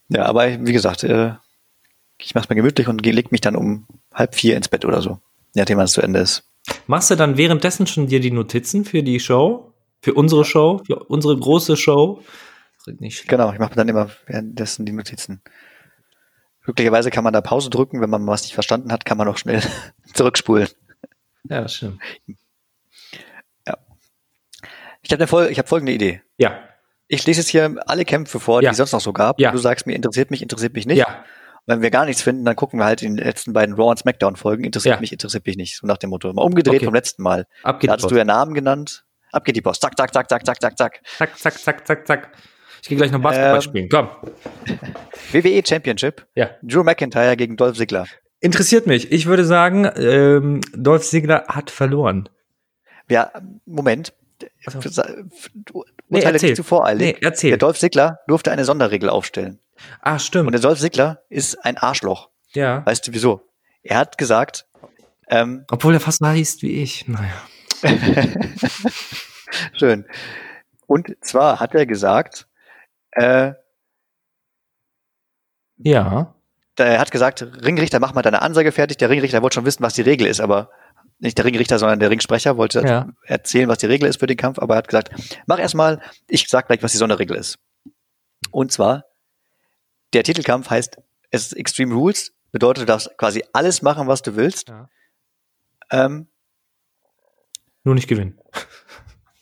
Ja, aber wie gesagt, äh, ich mach's mir gemütlich und leg mich dann um halb vier ins Bett oder so. Je nachdem, es zu Ende ist. Machst du dann währenddessen schon dir die Notizen für die Show? Für unsere Show? Für unsere große Show? Nicht. Genau, ich mache mir dann immer währenddessen die Notizen. Glücklicherweise kann man da Pause drücken, wenn man was nicht verstanden hat, kann man auch schnell zurückspulen. Ja, das stimmt. Ich habe Fol ich hab folgende Idee. Ja, Ich lese jetzt hier alle Kämpfe vor, Ja. die es sonst noch so gab. Ja. Du sagst mir, interessiert mich, interessiert mich nicht. ja, Und wenn wir gar nichts finden, dann gucken wir halt in den letzten beiden Raw und Smackdown Folgen. Interessiert Ja. mich, interessiert mich nicht. So nach dem Motto. Mal umgedreht Okay. vom letzten Mal. ab geht Da hattest Post. du ja Namen genannt. Ab geht die Post. Zack, zack, zack, zack, zack, zack, zack. Zack, zack, zack, zack, zack. Ich gehe gleich noch Basketball Ähm. spielen. Komm. WWE Championship. Ja. Drew McIntyre gegen Dolph Ziggler. Interessiert mich. Ich würde sagen, ähm, Dolph Ziggler hat verloren. Ja, Moment. Ach so. Du Nee, urteile erzähl. nicht zu voreilig. Nee, erzähl. Der Dolph Ziggler durfte eine Sonderregel aufstellen. Ah, Und stimmt. der Dolph Ziggler ist ein Arschloch. Ja. Weißt du wieso? Er hat gesagt, ähm, Obwohl er fast so heißt wie ich. Naja. schön. Und zwar hat er gesagt, äh, Ja. er hat gesagt, Ringrichter, mach mal deine Ansage fertig. Der Ringrichter wollte schon wissen, was die Regel ist, aber nicht der Ringrichter, sondern der Ringsprecher wollte Ja. erzählen, was die Regel ist für den Kampf, aber er hat gesagt, mach erstmal, ich sag gleich, was die Sonderregel ist. Und zwar, der Titelkampf heißt, es ist Extreme Rules, bedeutet, du darfst quasi alles machen, was du willst. Ja. Ähm, Nur nicht gewinnen.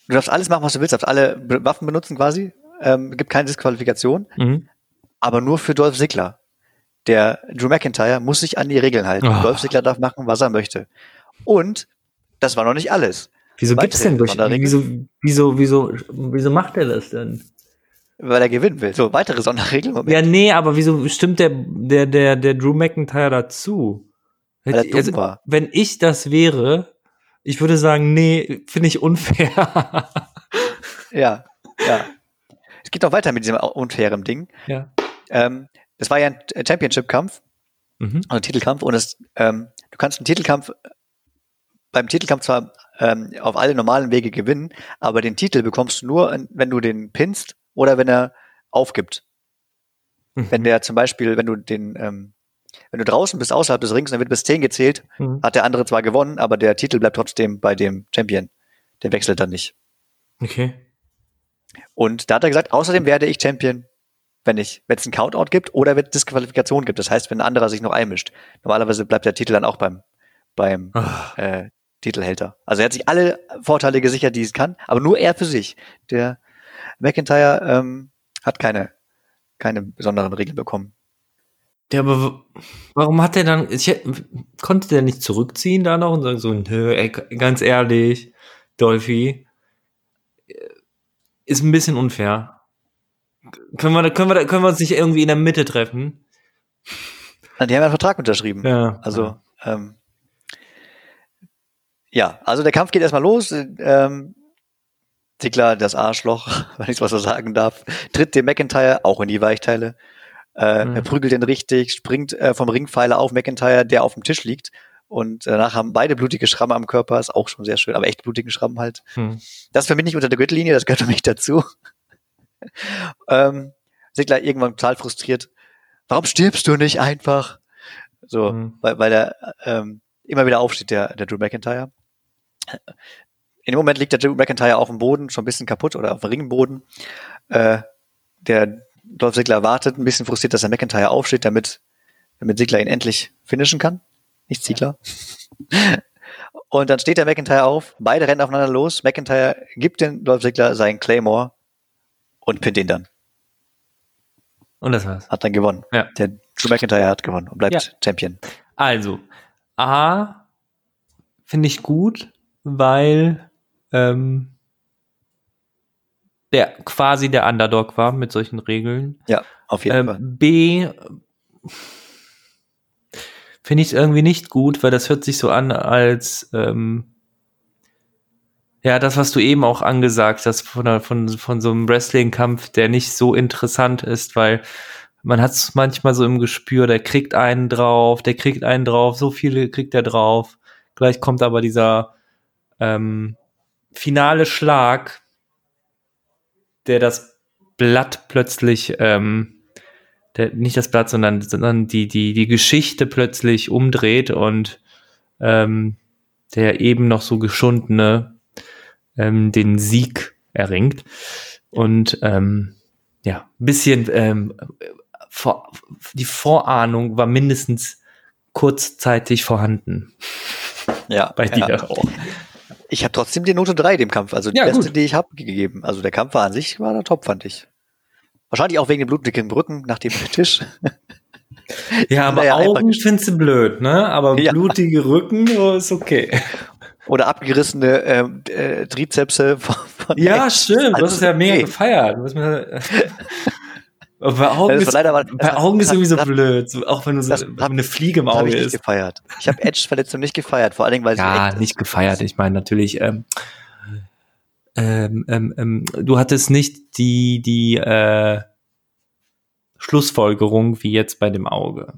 du darfst alles machen, was du willst, darfst alle Waffen benutzen quasi. Ähm, gibt keine Disqualifikation, Mhm. aber nur für Dolph Ziggler. Der Drew McIntyre muss sich an die Regeln halten. Oh. Dolph Ziggler darf machen, was er möchte. Und das war noch nicht alles. Wieso Weitere gibt's denn durch? Wieso, wieso, wieso, wieso macht er das denn? Weil er gewinnen will. So, weitere Sonderregel. Moment. Ja, nee, aber wieso stimmt der, der, der, der Drew McIntyre dazu? Weil er dumm war. Wenn ich das wäre, ich würde sagen, nee, finde ich unfair. Ja, ja. Es geht noch weiter mit diesem unfairen Ding. ja. Ähm, das war ja ein Championship-Kampf, Mhm. also Titelkampf, und es, ähm, du kannst einen Titelkampf beim Titelkampf zwar ähm, auf alle normalen Wege gewinnen, aber den Titel bekommst du nur, wenn du den pinst oder wenn er aufgibt. Mhm. Wenn der zum Beispiel, wenn du den, ähm, wenn du draußen bist außerhalb des Rings, dann wird bis 10 gezählt, Mhm. hat der andere zwar gewonnen, aber der Titel bleibt trotzdem bei dem Champion. Der wechselt dann nicht. Okay. Und da hat er gesagt, außerdem werde ich Champion wenn ich, wenn es einen Countout gibt oder wenn es Disqualifikation gibt. Das heißt, wenn ein anderer sich noch einmischt. Normalerweise bleibt der Titel dann auch beim, beim Oh. äh, Titelhälter. Also er hat sich alle Vorteile gesichert, die es kann, aber nur er für sich. Der McIntyre ähm, hat keine, keine besonderen Regeln bekommen. Ja, aber warum hat er dann, ich, konnte der nicht zurückziehen da noch und sagen so, nö, ey, ganz ehrlich, Dolphy, äh, ist ein bisschen unfair. Können wir, können wir, können wir uns nicht irgendwie in der Mitte treffen? Die haben einen Vertrag unterschrieben. Ja. Also, ähm, ja, also der Kampf geht erstmal los. Ähm, Ziggler, das Arschloch, wenn ich was so sagen darf, tritt dem McIntyre auch in die Weichteile. Äh, Mhm. Er prügelt den richtig, springt äh, vom Ringpfeiler auf McIntyre, der auf dem Tisch liegt. Und danach haben beide blutige Schramme am Körper, ist auch schon sehr schön, aber echt blutigen Schrammen halt. Hm. Das für mich nicht unter der Gürtellinie, das gehört für mich dazu. ähm, Sigler irgendwann total frustriert. Warum stirbst du nicht einfach? So, Mhm. weil, weil er ähm, immer wieder aufsteht, der, der Drew McIntyre. In dem Moment liegt der Drew McIntyre auf dem Boden, schon ein bisschen kaputt oder auf dem Ringboden. Äh, der Dolph Ziggler wartet, ein bisschen frustriert, dass der McIntyre aufsteht, damit, damit Ziggler ihn endlich finishen kann. Nicht Ziggler. Und dann steht der McIntyre auf, beide rennen aufeinander los. McIntyre gibt den Dolph Ziggler seinen Claymore und pinnt ihn dann. Und das war's. Hat dann gewonnen. Ja. Der Drew McIntyre hat gewonnen und bleibt Ja. Champion. Also, A, finde ich gut, weil ähm, der quasi der Underdog war mit solchen Regeln. Ja, auf jeden Fall. Ähm, B finde ich es irgendwie nicht gut, weil das hört sich so an, als ähm, ja, das, was du eben auch angesagt hast von, von, von so einem Wrestling-Kampf, der nicht so interessant ist, weil man hat es manchmal so im Gespür, der kriegt einen drauf, der kriegt einen drauf, so viele kriegt er drauf. Gleich kommt aber dieser ähm, finale Schlag, der das Blatt plötzlich, ähm, der, nicht das Blatt, sondern, sondern die, die, die Geschichte plötzlich umdreht und ähm, der eben noch so geschundene ähm, den Sieg erringt. Und ähm, ja, ein bisschen ähm, vor, die Vorahnung war mindestens kurzzeitig vorhanden Ja, bei dir ja. auch. Ich habe trotzdem die Note 3 dem Kampf, also die Ja, beste, gut. die ich habe gegeben. Also der Kampf war an sich, war der top, fand ich. Wahrscheinlich auch wegen dem blutigen Rücken nach dem Tisch. Ja, aber einfach Augen findest du blöd, ne? Aber Ja. blutige Rücken oh, ist okay. Oder abgerissene ähm, äh, Trizepse von, von Ja, stimmt. Du hast es ja mega okay. gefeiert. bei Augen ist, leider aber- bei Augen ist irgendwie so blöd. So, auch wenn du so das wenn eine Fliege im Auge ich nicht ist. gefeiert. Ich habe Edge-Verletzung nicht gefeiert, vor allen Dingen, weil sie Ja, nicht gefeiert. Ich meine natürlich, ähm, ähm, ähm, ähm, du hattest nicht die, die äh, Schlussfolgerung wie jetzt bei dem Auge.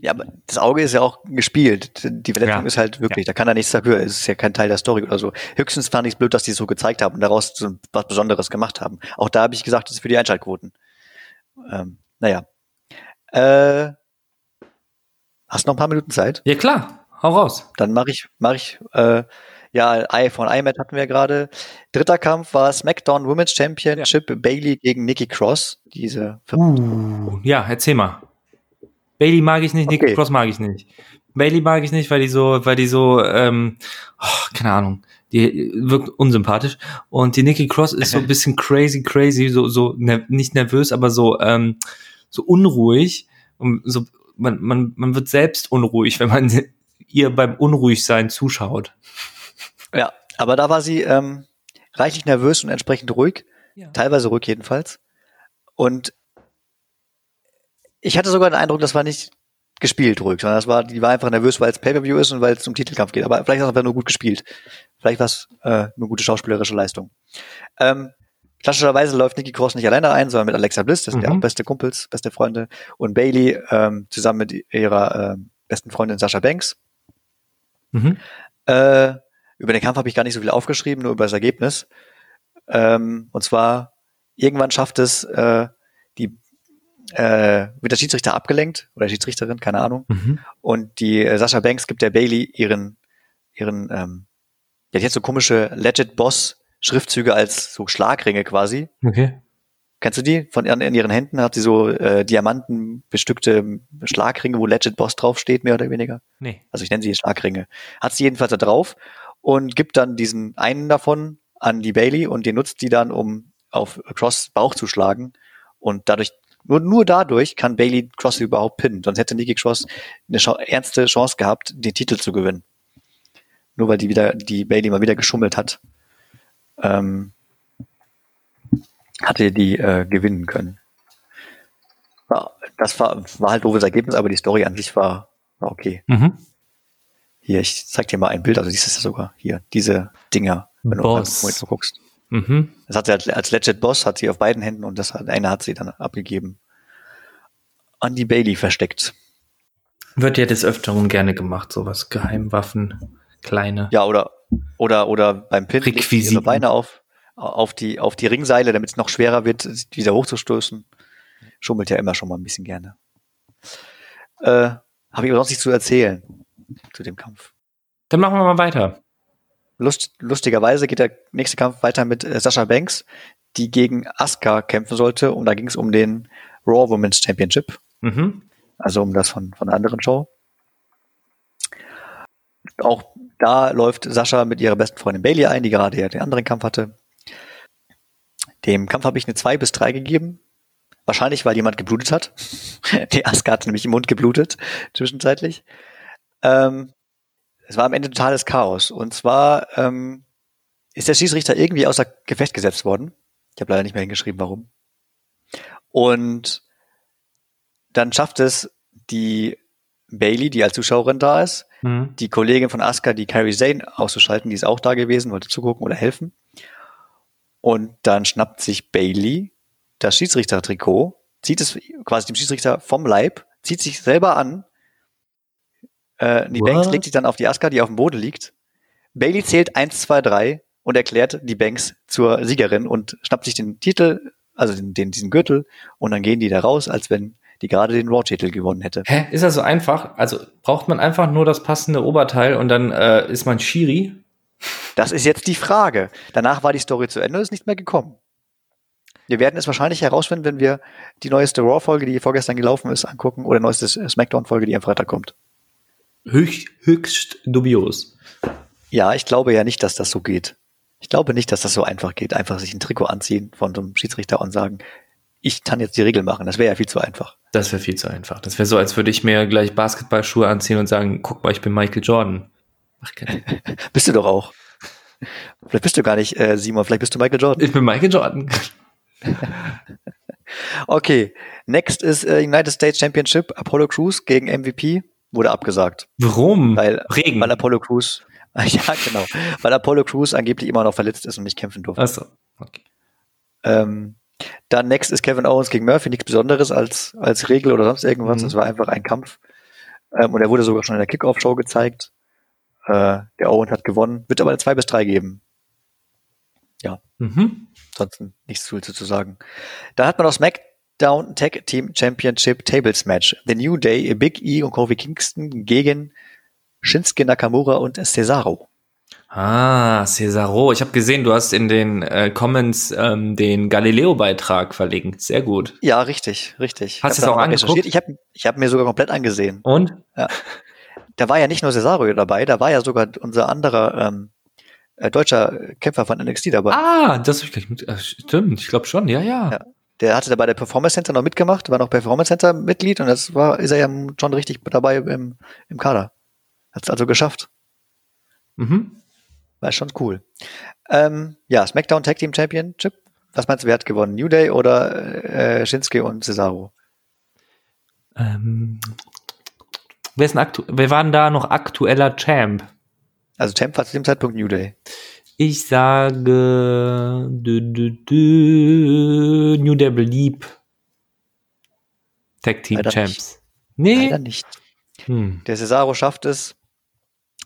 Ja, aber das Auge ist ja auch gespielt. Die Verletzung Ja. ist halt wirklich, da kann er nichts dafür. Es ist ja kein Teil der Story oder so. Höchstens fand ich es blöd, dass die es so gezeigt haben und daraus so was Besonderes gemacht haben. Auch da habe ich gesagt, das ist für die Einschaltquoten. Ähm, naja. Äh, hast du noch ein paar Minuten Zeit? Ja klar, hau raus. Dann mache ich, mache ich, äh, ja, I von IMAT hatten wir ja gerade. Dritter Kampf war SmackDown Women's Championship Bailey gegen Nikki Cross. Diese Uh, ja, erzähl mal. Bailey mag ich nicht, Okay. Cross mag ich nicht. Bailey mag ich nicht, weil die so, weil die so, ähm, oh, keine Ahnung, die wirkt unsympathisch. Und die Nikki Cross ist so ein bisschen crazy, crazy, so, so ner nicht nervös, aber so, ähm, so unruhig. Und so, man, man, man wird selbst unruhig, wenn man ihr beim Unruhigsein zuschaut. Ja, aber da war sie ähm, reichlich nervös und entsprechend ruhig, Ja. teilweise ruhig jedenfalls. Und ich hatte sogar den Eindruck, das war nicht gespielt ruhig, sondern das war, die war einfach nervös, weil es Pay-per-View ist und weil es zum Titelkampf geht. Aber vielleicht ist es einfach nur gut gespielt. Vielleicht war es äh, eine gute schauspielerische Leistung. Ähm, klassischerweise läuft Nikki Cross nicht alleine ein, sondern mit Alexa Bliss, das sind ja Mhm. auch beste Kumpels, beste Freunde, und Bailey ähm, zusammen mit ihrer ähm, besten Freundin Sascha Banks. Mhm. Äh, über den Kampf habe ich gar nicht so viel aufgeschrieben, nur über das Ergebnis. Ähm, und zwar, irgendwann schafft es äh, die, äh, wird der Schiedsrichter abgelenkt oder Schiedsrichterin, keine Ahnung. Mhm. Und die äh, Sascha Banks gibt der Bailey ihren, ihren, ähm, die hat so komische Legit Boss Schriftzüge als so Schlagringe quasi. Okay. Kennst du die? Von in, in ihren Händen hat sie so äh, diamantenbestückte Schlagringe, wo Legend Boss draufsteht, mehr oder weniger. Nee. Also ich nenne sie Schlagringe. Hat sie jedenfalls da drauf und gibt dann diesen einen davon an die Bailey und den nutzt die dann, um auf Cross Bauch zu schlagen. Und dadurch, nur, nur dadurch kann Bailey Cross überhaupt pinnen. Sonst hätte Nikki Cross eine ernste Chance gehabt, den Titel zu gewinnen. Nur weil die wieder, die Bailey mal wieder geschummelt hat. Ähm, hatte die äh, gewinnen können. Ja, das war, war halt doofes Ergebnis, aber die Story an sich war, war okay. Mhm. Hier, ich zeig dir mal ein Bild, also dieses ist ja sogar hier, diese Dinger, wenn Boss. du guckst. Mhm. Das hat sie als, als Legit Boss, hat sie auf beiden Händen und das hat, eine hat sie dann abgegeben. An die Bailey versteckt. Wird ja des Öfteren gerne gemacht, sowas. Geheimwaffen, kleine. Ja, oder, oder, oder beim Pin ihre Beine auf, auf die, auf die Ringseile, damit es noch schwerer wird, wieder hochzustoßen. Schummelt ja immer schon mal ein bisschen gerne. Äh, Habe ich aber sonst nichts zu erzählen zu dem Kampf. Dann machen wir mal weiter. Lust, lustigerweise geht der nächste Kampf weiter mit äh, Sascha Banks, die gegen Asuka kämpfen sollte. Und da ging es um den Raw Women's Championship, Mhm. also um das von, von einer anderen Show. Auch da läuft Sascha mit ihrer besten Freundin Bailey ein, die gerade ja den anderen Kampf hatte. Dem Kampf habe ich eine 2 bis 3 gegeben. Wahrscheinlich, weil jemand geblutet hat. Die Asuka hat nämlich im Mund geblutet, zwischenzeitlich. Ähm, es war am Ende totales Chaos. Und zwar ähm, ist der Schießrichter irgendwie außer Gefecht gesetzt worden. Ich habe leider nicht mehr hingeschrieben, warum. Und dann schafft es die Bailey, die als Zuschauerin da ist, Mhm. die Kollegin von Asuka, die Carrie Zane auszuschalten, die ist auch da gewesen, wollte zugucken oder helfen. Und dann schnappt sich Bailey das Schiedsrichtertrikot, zieht es quasi dem Schiedsrichter vom Leib, zieht sich selber an. Äh, die What? Banks legt sich dann auf die Asuka, die auf dem Boden liegt. Bailey zählt eins, zwei, drei und erklärt die Banks zur Siegerin und schnappt sich den Titel, also den, den, diesen Gürtel, und dann gehen die da raus, als wenn die gerade den Raw-Titel gewonnen hätte. Hä? Ist das so einfach? Also braucht man einfach nur das passende Oberteil und dann äh, ist man Shiri? Das ist jetzt die Frage. Danach war die Story zu Ende und ist nicht mehr gekommen. Wir werden es wahrscheinlich herausfinden, wenn wir die neueste Raw-Folge, die vorgestern gelaufen ist, angucken oder neueste Smackdown-Folge, die am Freitag kommt. Höchst, höchst dubios. Ja, ich glaube ja nicht, dass das so geht. Ich glaube nicht, dass das so einfach geht. Einfach sich ein Trikot anziehen von so einem Schiedsrichter und sagen, ich kann jetzt die Regel machen. Das wäre ja viel zu einfach. Das wäre viel zu einfach. Das wäre so, als würde ich mir gleich Basketballschuhe anziehen und sagen, guck mal, ich bin Michael Jordan. Macht keinen. Bist du doch auch. Vielleicht bist du gar nicht äh, Simon, vielleicht bist du Michael Jordan. Ich bin Michael Jordan. Okay, next ist äh, United States Championship. Apollo Crews gegen MVP wurde abgesagt. Warum? Weil, Regen. weil Apollo Crews, ja genau, weil Apollo Crews angeblich immer noch verletzt ist und nicht kämpfen durfte. Achso. Okay. Ähm, dann next ist Kevin Owens gegen Murphy, nichts Besonderes als, als Regel oder sonst irgendwas. Mhm. Es war einfach ein Kampf. Ähm, und er wurde sogar schon in der Kickoff-Show gezeigt. Äh, der Owens hat gewonnen, wird aber eine 2 bis 3 geben. Mhm. Ansonsten nichts zu zu sagen. Da hat man noch SmackDown Tag Team Championship Tables Match. The New Day, Big E und Kofi Kingston gegen Shinsuke Nakamura und Cesaro. Ah, Cesaro. Ich habe gesehen, du hast in den äh, Comments ähm, den Galileo-Beitrag verlinkt. Sehr gut. Ja, richtig, richtig. Hast du es auch angeguckt? recherchiert. Ich habe ich hab mir sogar komplett angesehen. Und? Da war ja nicht nur Cesaro dabei, da war ja sogar unser anderer ähm, äh, deutscher Kämpfer von NXT dabei. Ah, das hab ich gleich mit. Äh, stimmt, ich glaube schon. Ja, ja. Ja. Der hatte da bei der Performance Center noch mitgemacht, war noch Performance Center Mitglied und das war, ist er ja schon richtig dabei im, im Kader. Hat's also geschafft. Mhm. War schon cool. Ähm, ja, SmackDown Tag Team Championship. Was meinst du, wer hat gewonnen? New Day oder äh, Shinsuke und Cesaro? Ähm, wer, ist ein aktu wer war denn da noch aktueller Champ? Also Champ war zu dem Zeitpunkt New Day. Ich sage dü, dü, dü, New Devil Leap. Tag Team Leider Champs. Nee. Leider nicht. Hm. Der Cesaro schafft es.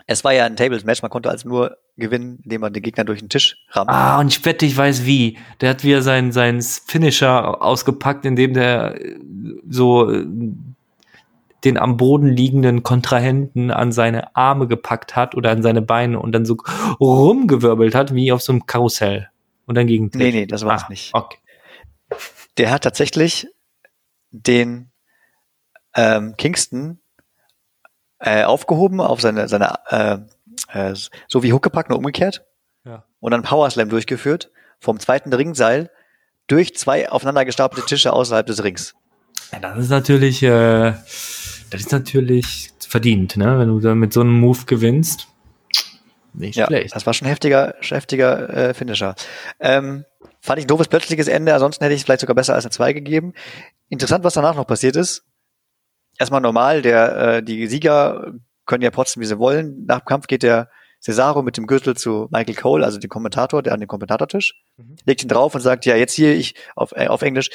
Es war ja ein Tables Match, man konnte also nur gewinnen, indem man den Gegner durch den Tisch rammt. Ah, und ich wette, ich weiß wie. Der hat wieder seinen, seinen Finisher ausgepackt, indem der äh, so äh, den am Boden liegenden Kontrahenten an seine Arme gepackt hat oder an seine Beine und dann so rumgewirbelt hat, wie auf so einem Karussell. Und dann gegen Nee, nee, das war's ah, nicht. Okay. der hat tatsächlich den ähm, Kingston äh, aufgehoben auf seine, seine äh, äh, so wie Huckepack, nur umgekehrt. Ja. Und dann Power Slam durchgeführt, vom zweiten Ringseil durch zwei aufeinander gestapelte Tische außerhalb des Rings. Ja, das ist natürlich, äh, das ist natürlich verdient, ne? Wenn du da mit so einem Move gewinnst. Nicht Ja, schlecht. das war schon ein heftiger, heftiger äh, Finisher. Ähm, fand ich ein doofes plötzliches Ende, ansonsten hätte ich es vielleicht sogar besser als eine 2 gegeben. Interessant, was danach noch passiert ist. Erstmal normal, der, äh, die Sieger können ja protzen, wie sie wollen. Nach dem Kampf geht der Cesaro mit dem Gürtel zu Michael Cole, also dem Kommentator, der an den Kommentatortisch, Mhm. legt ihn drauf und sagt, ja, jetzt hier, ich, auf, äh, auf Englisch,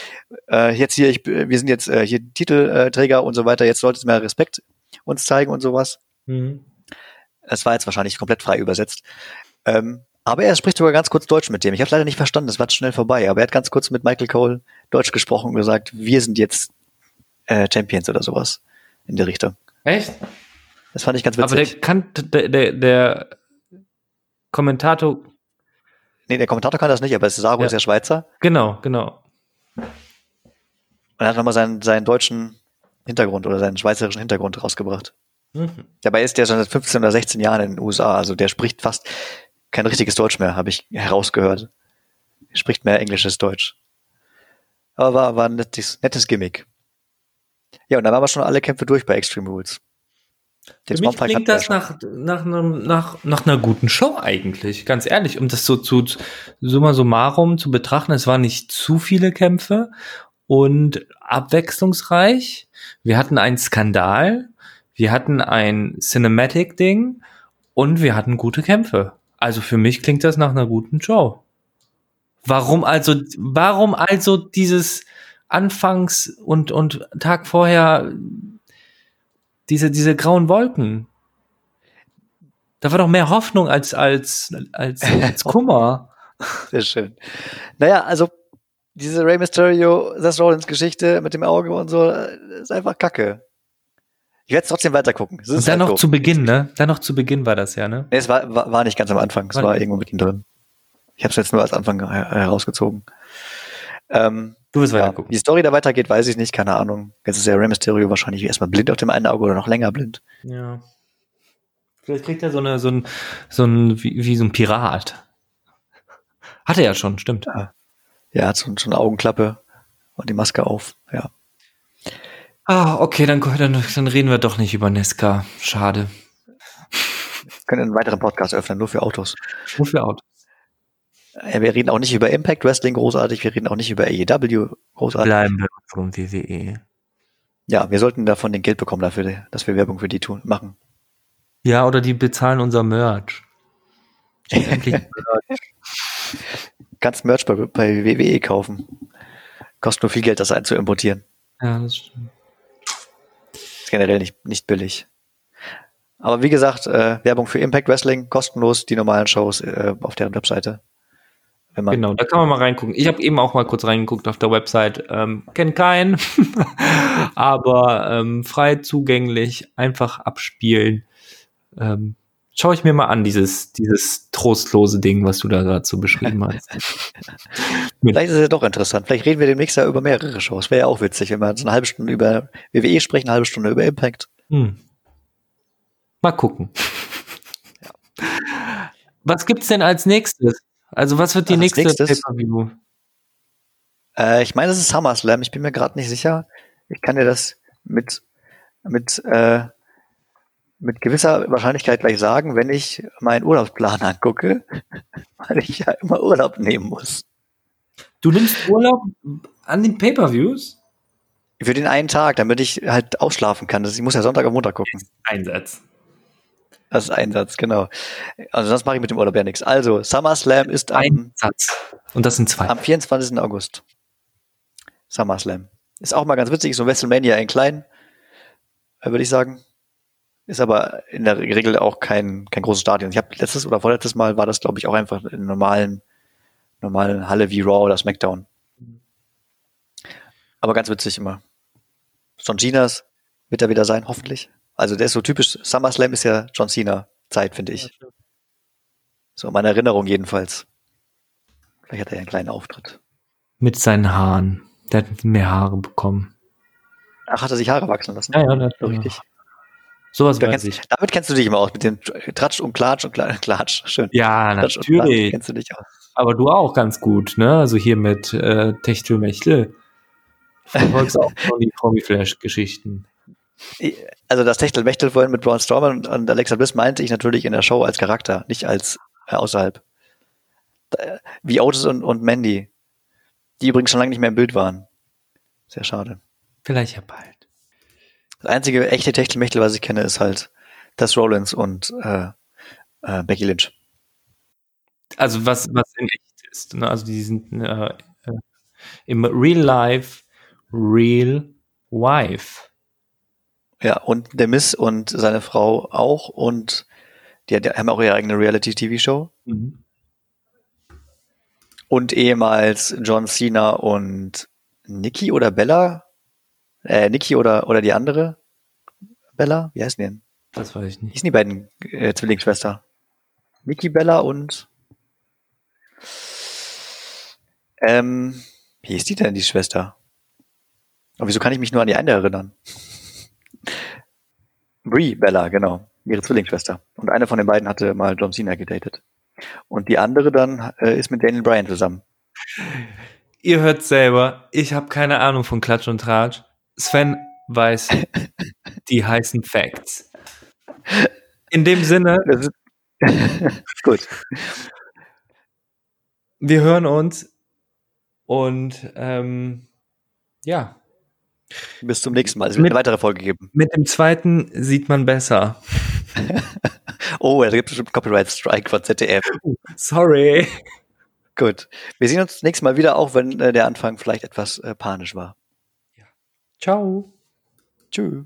äh, jetzt hier, ich, wir sind jetzt äh, hier Titelträger und so weiter, jetzt solltest du mehr Respekt uns zeigen und sowas. Mhm. Es war jetzt wahrscheinlich komplett frei übersetzt. Ähm, aber er spricht sogar ganz kurz Deutsch mit dem. Ich habe leider nicht verstanden, das war schnell vorbei. Aber er hat ganz kurz mit Michael Cole Deutsch gesprochen und gesagt, wir sind jetzt äh, Champions oder sowas in der Richtung. Echt? Das fand ich ganz Aber der witzig. kann, der, der, der Kommentator, nee, der Kommentator kann das nicht, aber Cesaro Ja. ist ja Schweizer genau, genau. und er hat nochmal seinen, seinen deutschen Hintergrund oder seinen schweizerischen Hintergrund rausgebracht. Mhm. Dabei ist der schon seit 15 oder 16 Jahren in den USA, also der spricht fast kein richtiges Deutsch mehr, habe ich herausgehört. Er spricht mehr englisches Deutsch. Aber war, war ein nettes, nettes Gimmick. Ja, und dann waren wir schon alle Kämpfe durch bei Extreme Rules. Den Für mich klingt das nach, nach, nach, nach einer guten Show eigentlich, ganz ehrlich, um das so zu summa summarum zu betrachten. Es waren nicht zu viele Kämpfe und abwechslungsreich. Wir hatten einen Skandal, wir hatten ein Cinematic-Ding und wir hatten gute Kämpfe. Also für mich klingt das nach einer guten Show. Warum also, warum also dieses Anfangs und, und Tag vorher diese, diese grauen Wolken? Da war doch mehr Hoffnung als, als, als, als Kummer. Sehr schön. Naja, also diese Rey Mysterio, Seth Rollins Geschichte mit dem Auge und so, äh, ist einfach kacke. Ich werde trotzdem weiter gucken. Es ist Und dann halt noch doof. zu Beginn, ne? Dann noch zu Beginn war das ja, ne? Nee, es war, war, war nicht ganz am Anfang, es War war irgendwo mittendrin. Ich habe es jetzt nur als Anfang her- herausgezogen. Ähm, Du wirst weiter ja, gucken. wie die Story da weitergeht, weiß ich nicht, keine Ahnung. Jetzt ist ja Rey Mysterio wahrscheinlich erstmal blind auf dem einen Auge oder noch länger blind. Ja. Vielleicht kriegt er so eine, so ein, so ein, wie, wie so ein Pirat. Hat er ja schon, stimmt. Ja, hat so, so eine Augenklappe und die Maske auf. Ja. Ah, okay, dann, dann, dann reden wir doch nicht über Nesca. Schade. Können einen weiteren Podcast öffnen, nur für Autos. Wofür Auto? Ja, wir reden auch nicht über Impact Wrestling großartig, wir reden auch nicht über AEW großartig. Bleiben wir vom WWE. Ja, wir sollten davon den Geld bekommen dafür, dass wir Werbung für die tun, machen. Ja, oder die bezahlen unser Merch. Endlich Kannst Merch bei, bei WWE kaufen. Kostet nur viel Geld, das ein zu importieren. Ja, das stimmt. Ist generell nicht, nicht billig. Aber wie gesagt, äh, Werbung für Impact Wrestling, kostenlos, die normalen Shows äh, auf deren Webseite. Genau, da kann man mal reingucken. Ich habe eben auch mal kurz reingeguckt auf der Website. Ähm, Kennt keinen, aber ähm, frei zugänglich, einfach abspielen. Ähm, Schau ich mir mal an, dieses, dieses trostlose Ding, was du da gerade so beschrieben hast. Vielleicht ist es ja doch interessant. Vielleicht reden wir demnächst ja über mehrere Shows. Wäre ja auch witzig, wenn wir so eine halbe Stunde über WWE sprechen, eine halbe Stunde über Impact. Hm. Mal gucken. Was gibt's denn als nächstes? Also was wird die Als nächste? Pay-per-View? Äh, ich meine, das ist SummerSlam. Ich bin mir gerade nicht sicher. Ich kann dir das mit, mit, äh, mit gewisser Wahrscheinlichkeit gleich sagen, wenn ich meinen Urlaubsplan angucke, weil ich ja immer Urlaub nehmen muss. Du nimmst Urlaub an den Pay-per-Views? Für den einen Tag, damit ich halt ausschlafen kann. Das, ich muss ja Sonntag und Montag gucken. Einsatz. Das ist ein Satz, genau. Also sonst mache ich mit dem Urlaub ja nichts. Also, SummerSlam ist am, Einsatz. Und das sind zwei. am 24. August. SummerSlam. Ist auch mal ganz witzig, so WrestleMania in klein, äh, würde ich sagen. Ist aber in der Regel auch kein, kein großes Stadion. Ich habe letztes oder vorletztes Mal war das, glaube ich, auch einfach in normalen, normalen Halle wie Raw oder SmackDown. Aber ganz witzig immer. John Cena's wird er wieder sein, hoffentlich. Also der ist so typisch, SummerSlam ist ja John Cena Zeit, finde ich. So in meiner Erinnerung jedenfalls. Vielleicht hat er ja einen kleinen Auftritt. Mit seinen Haaren. Der hat mehr Haare bekommen. Ach, hat er sich Haare wachsen lassen? Ja, ja, hat so richtig. Sowas Da weiß kennst, ich. damit kennst du dich immer aus, mit dem Tratsch und Klatsch und Kla- Klatsch. Schön. Ja, Tratsch natürlich. kennst du dich aus. Aber du auch ganz gut, ne? Also hier mit äh, Techtelmechtel. Verfolgst auch schon die Promi-Flash-Geschichten. Also das Techtelmechtel vorhin mit Braun Strowman und, und Alexa Bliss meinte ich natürlich in der Show als Charakter, nicht als äh, außerhalb. Da- Wie Otis und, und Mandy, die übrigens schon lange nicht mehr im Bild waren. Sehr schade. Vielleicht ja bald. Das einzige echte Techtelmechtel, was ich kenne, ist halt Tess Rollins und äh, äh, Becky Lynch. Also was, was in echt ist. Ne? Also die sind äh, äh, im Real Life, Real Wife. Ja, und der Miss und seine Frau auch und die, die haben auch ihre eigene Reality-TV-Show. Mhm. Und ehemals John Cena und Nikki oder Bella? Äh, Nikki oder, oder die andere? Bella? Wie heißen die denn? Das weiß ich Wie nicht. hießen die beiden äh, Zwillingsschwester? Nikki Bella und ähm, wie hieß die denn, die Schwester? Aber wieso kann ich mich nur an die eine erinnern? Brie Bella, genau. Ihre Zwillingsschwester. Und eine von den beiden hatte mal John Cena gedatet. Und die andere dann äh, ist mit Daniel Bryan zusammen. Ihr hört selber, ich habe keine Ahnung von Klatsch und Tratsch. Sven weiß die heißen Facts. In dem Sinne, gut. wir hören uns und ähm, ja, Bis zum nächsten Mal. Es wird Mit- eine weitere Folge geben. mit dem zweiten sieht man besser. Oh, da gibt es bestimmt Copyright Strike von ZDF. Sorry. Gut. Wir sehen uns nächstes Mal wieder, auch wenn äh, der Anfang vielleicht etwas äh, panisch war. Ciao. Tschüss.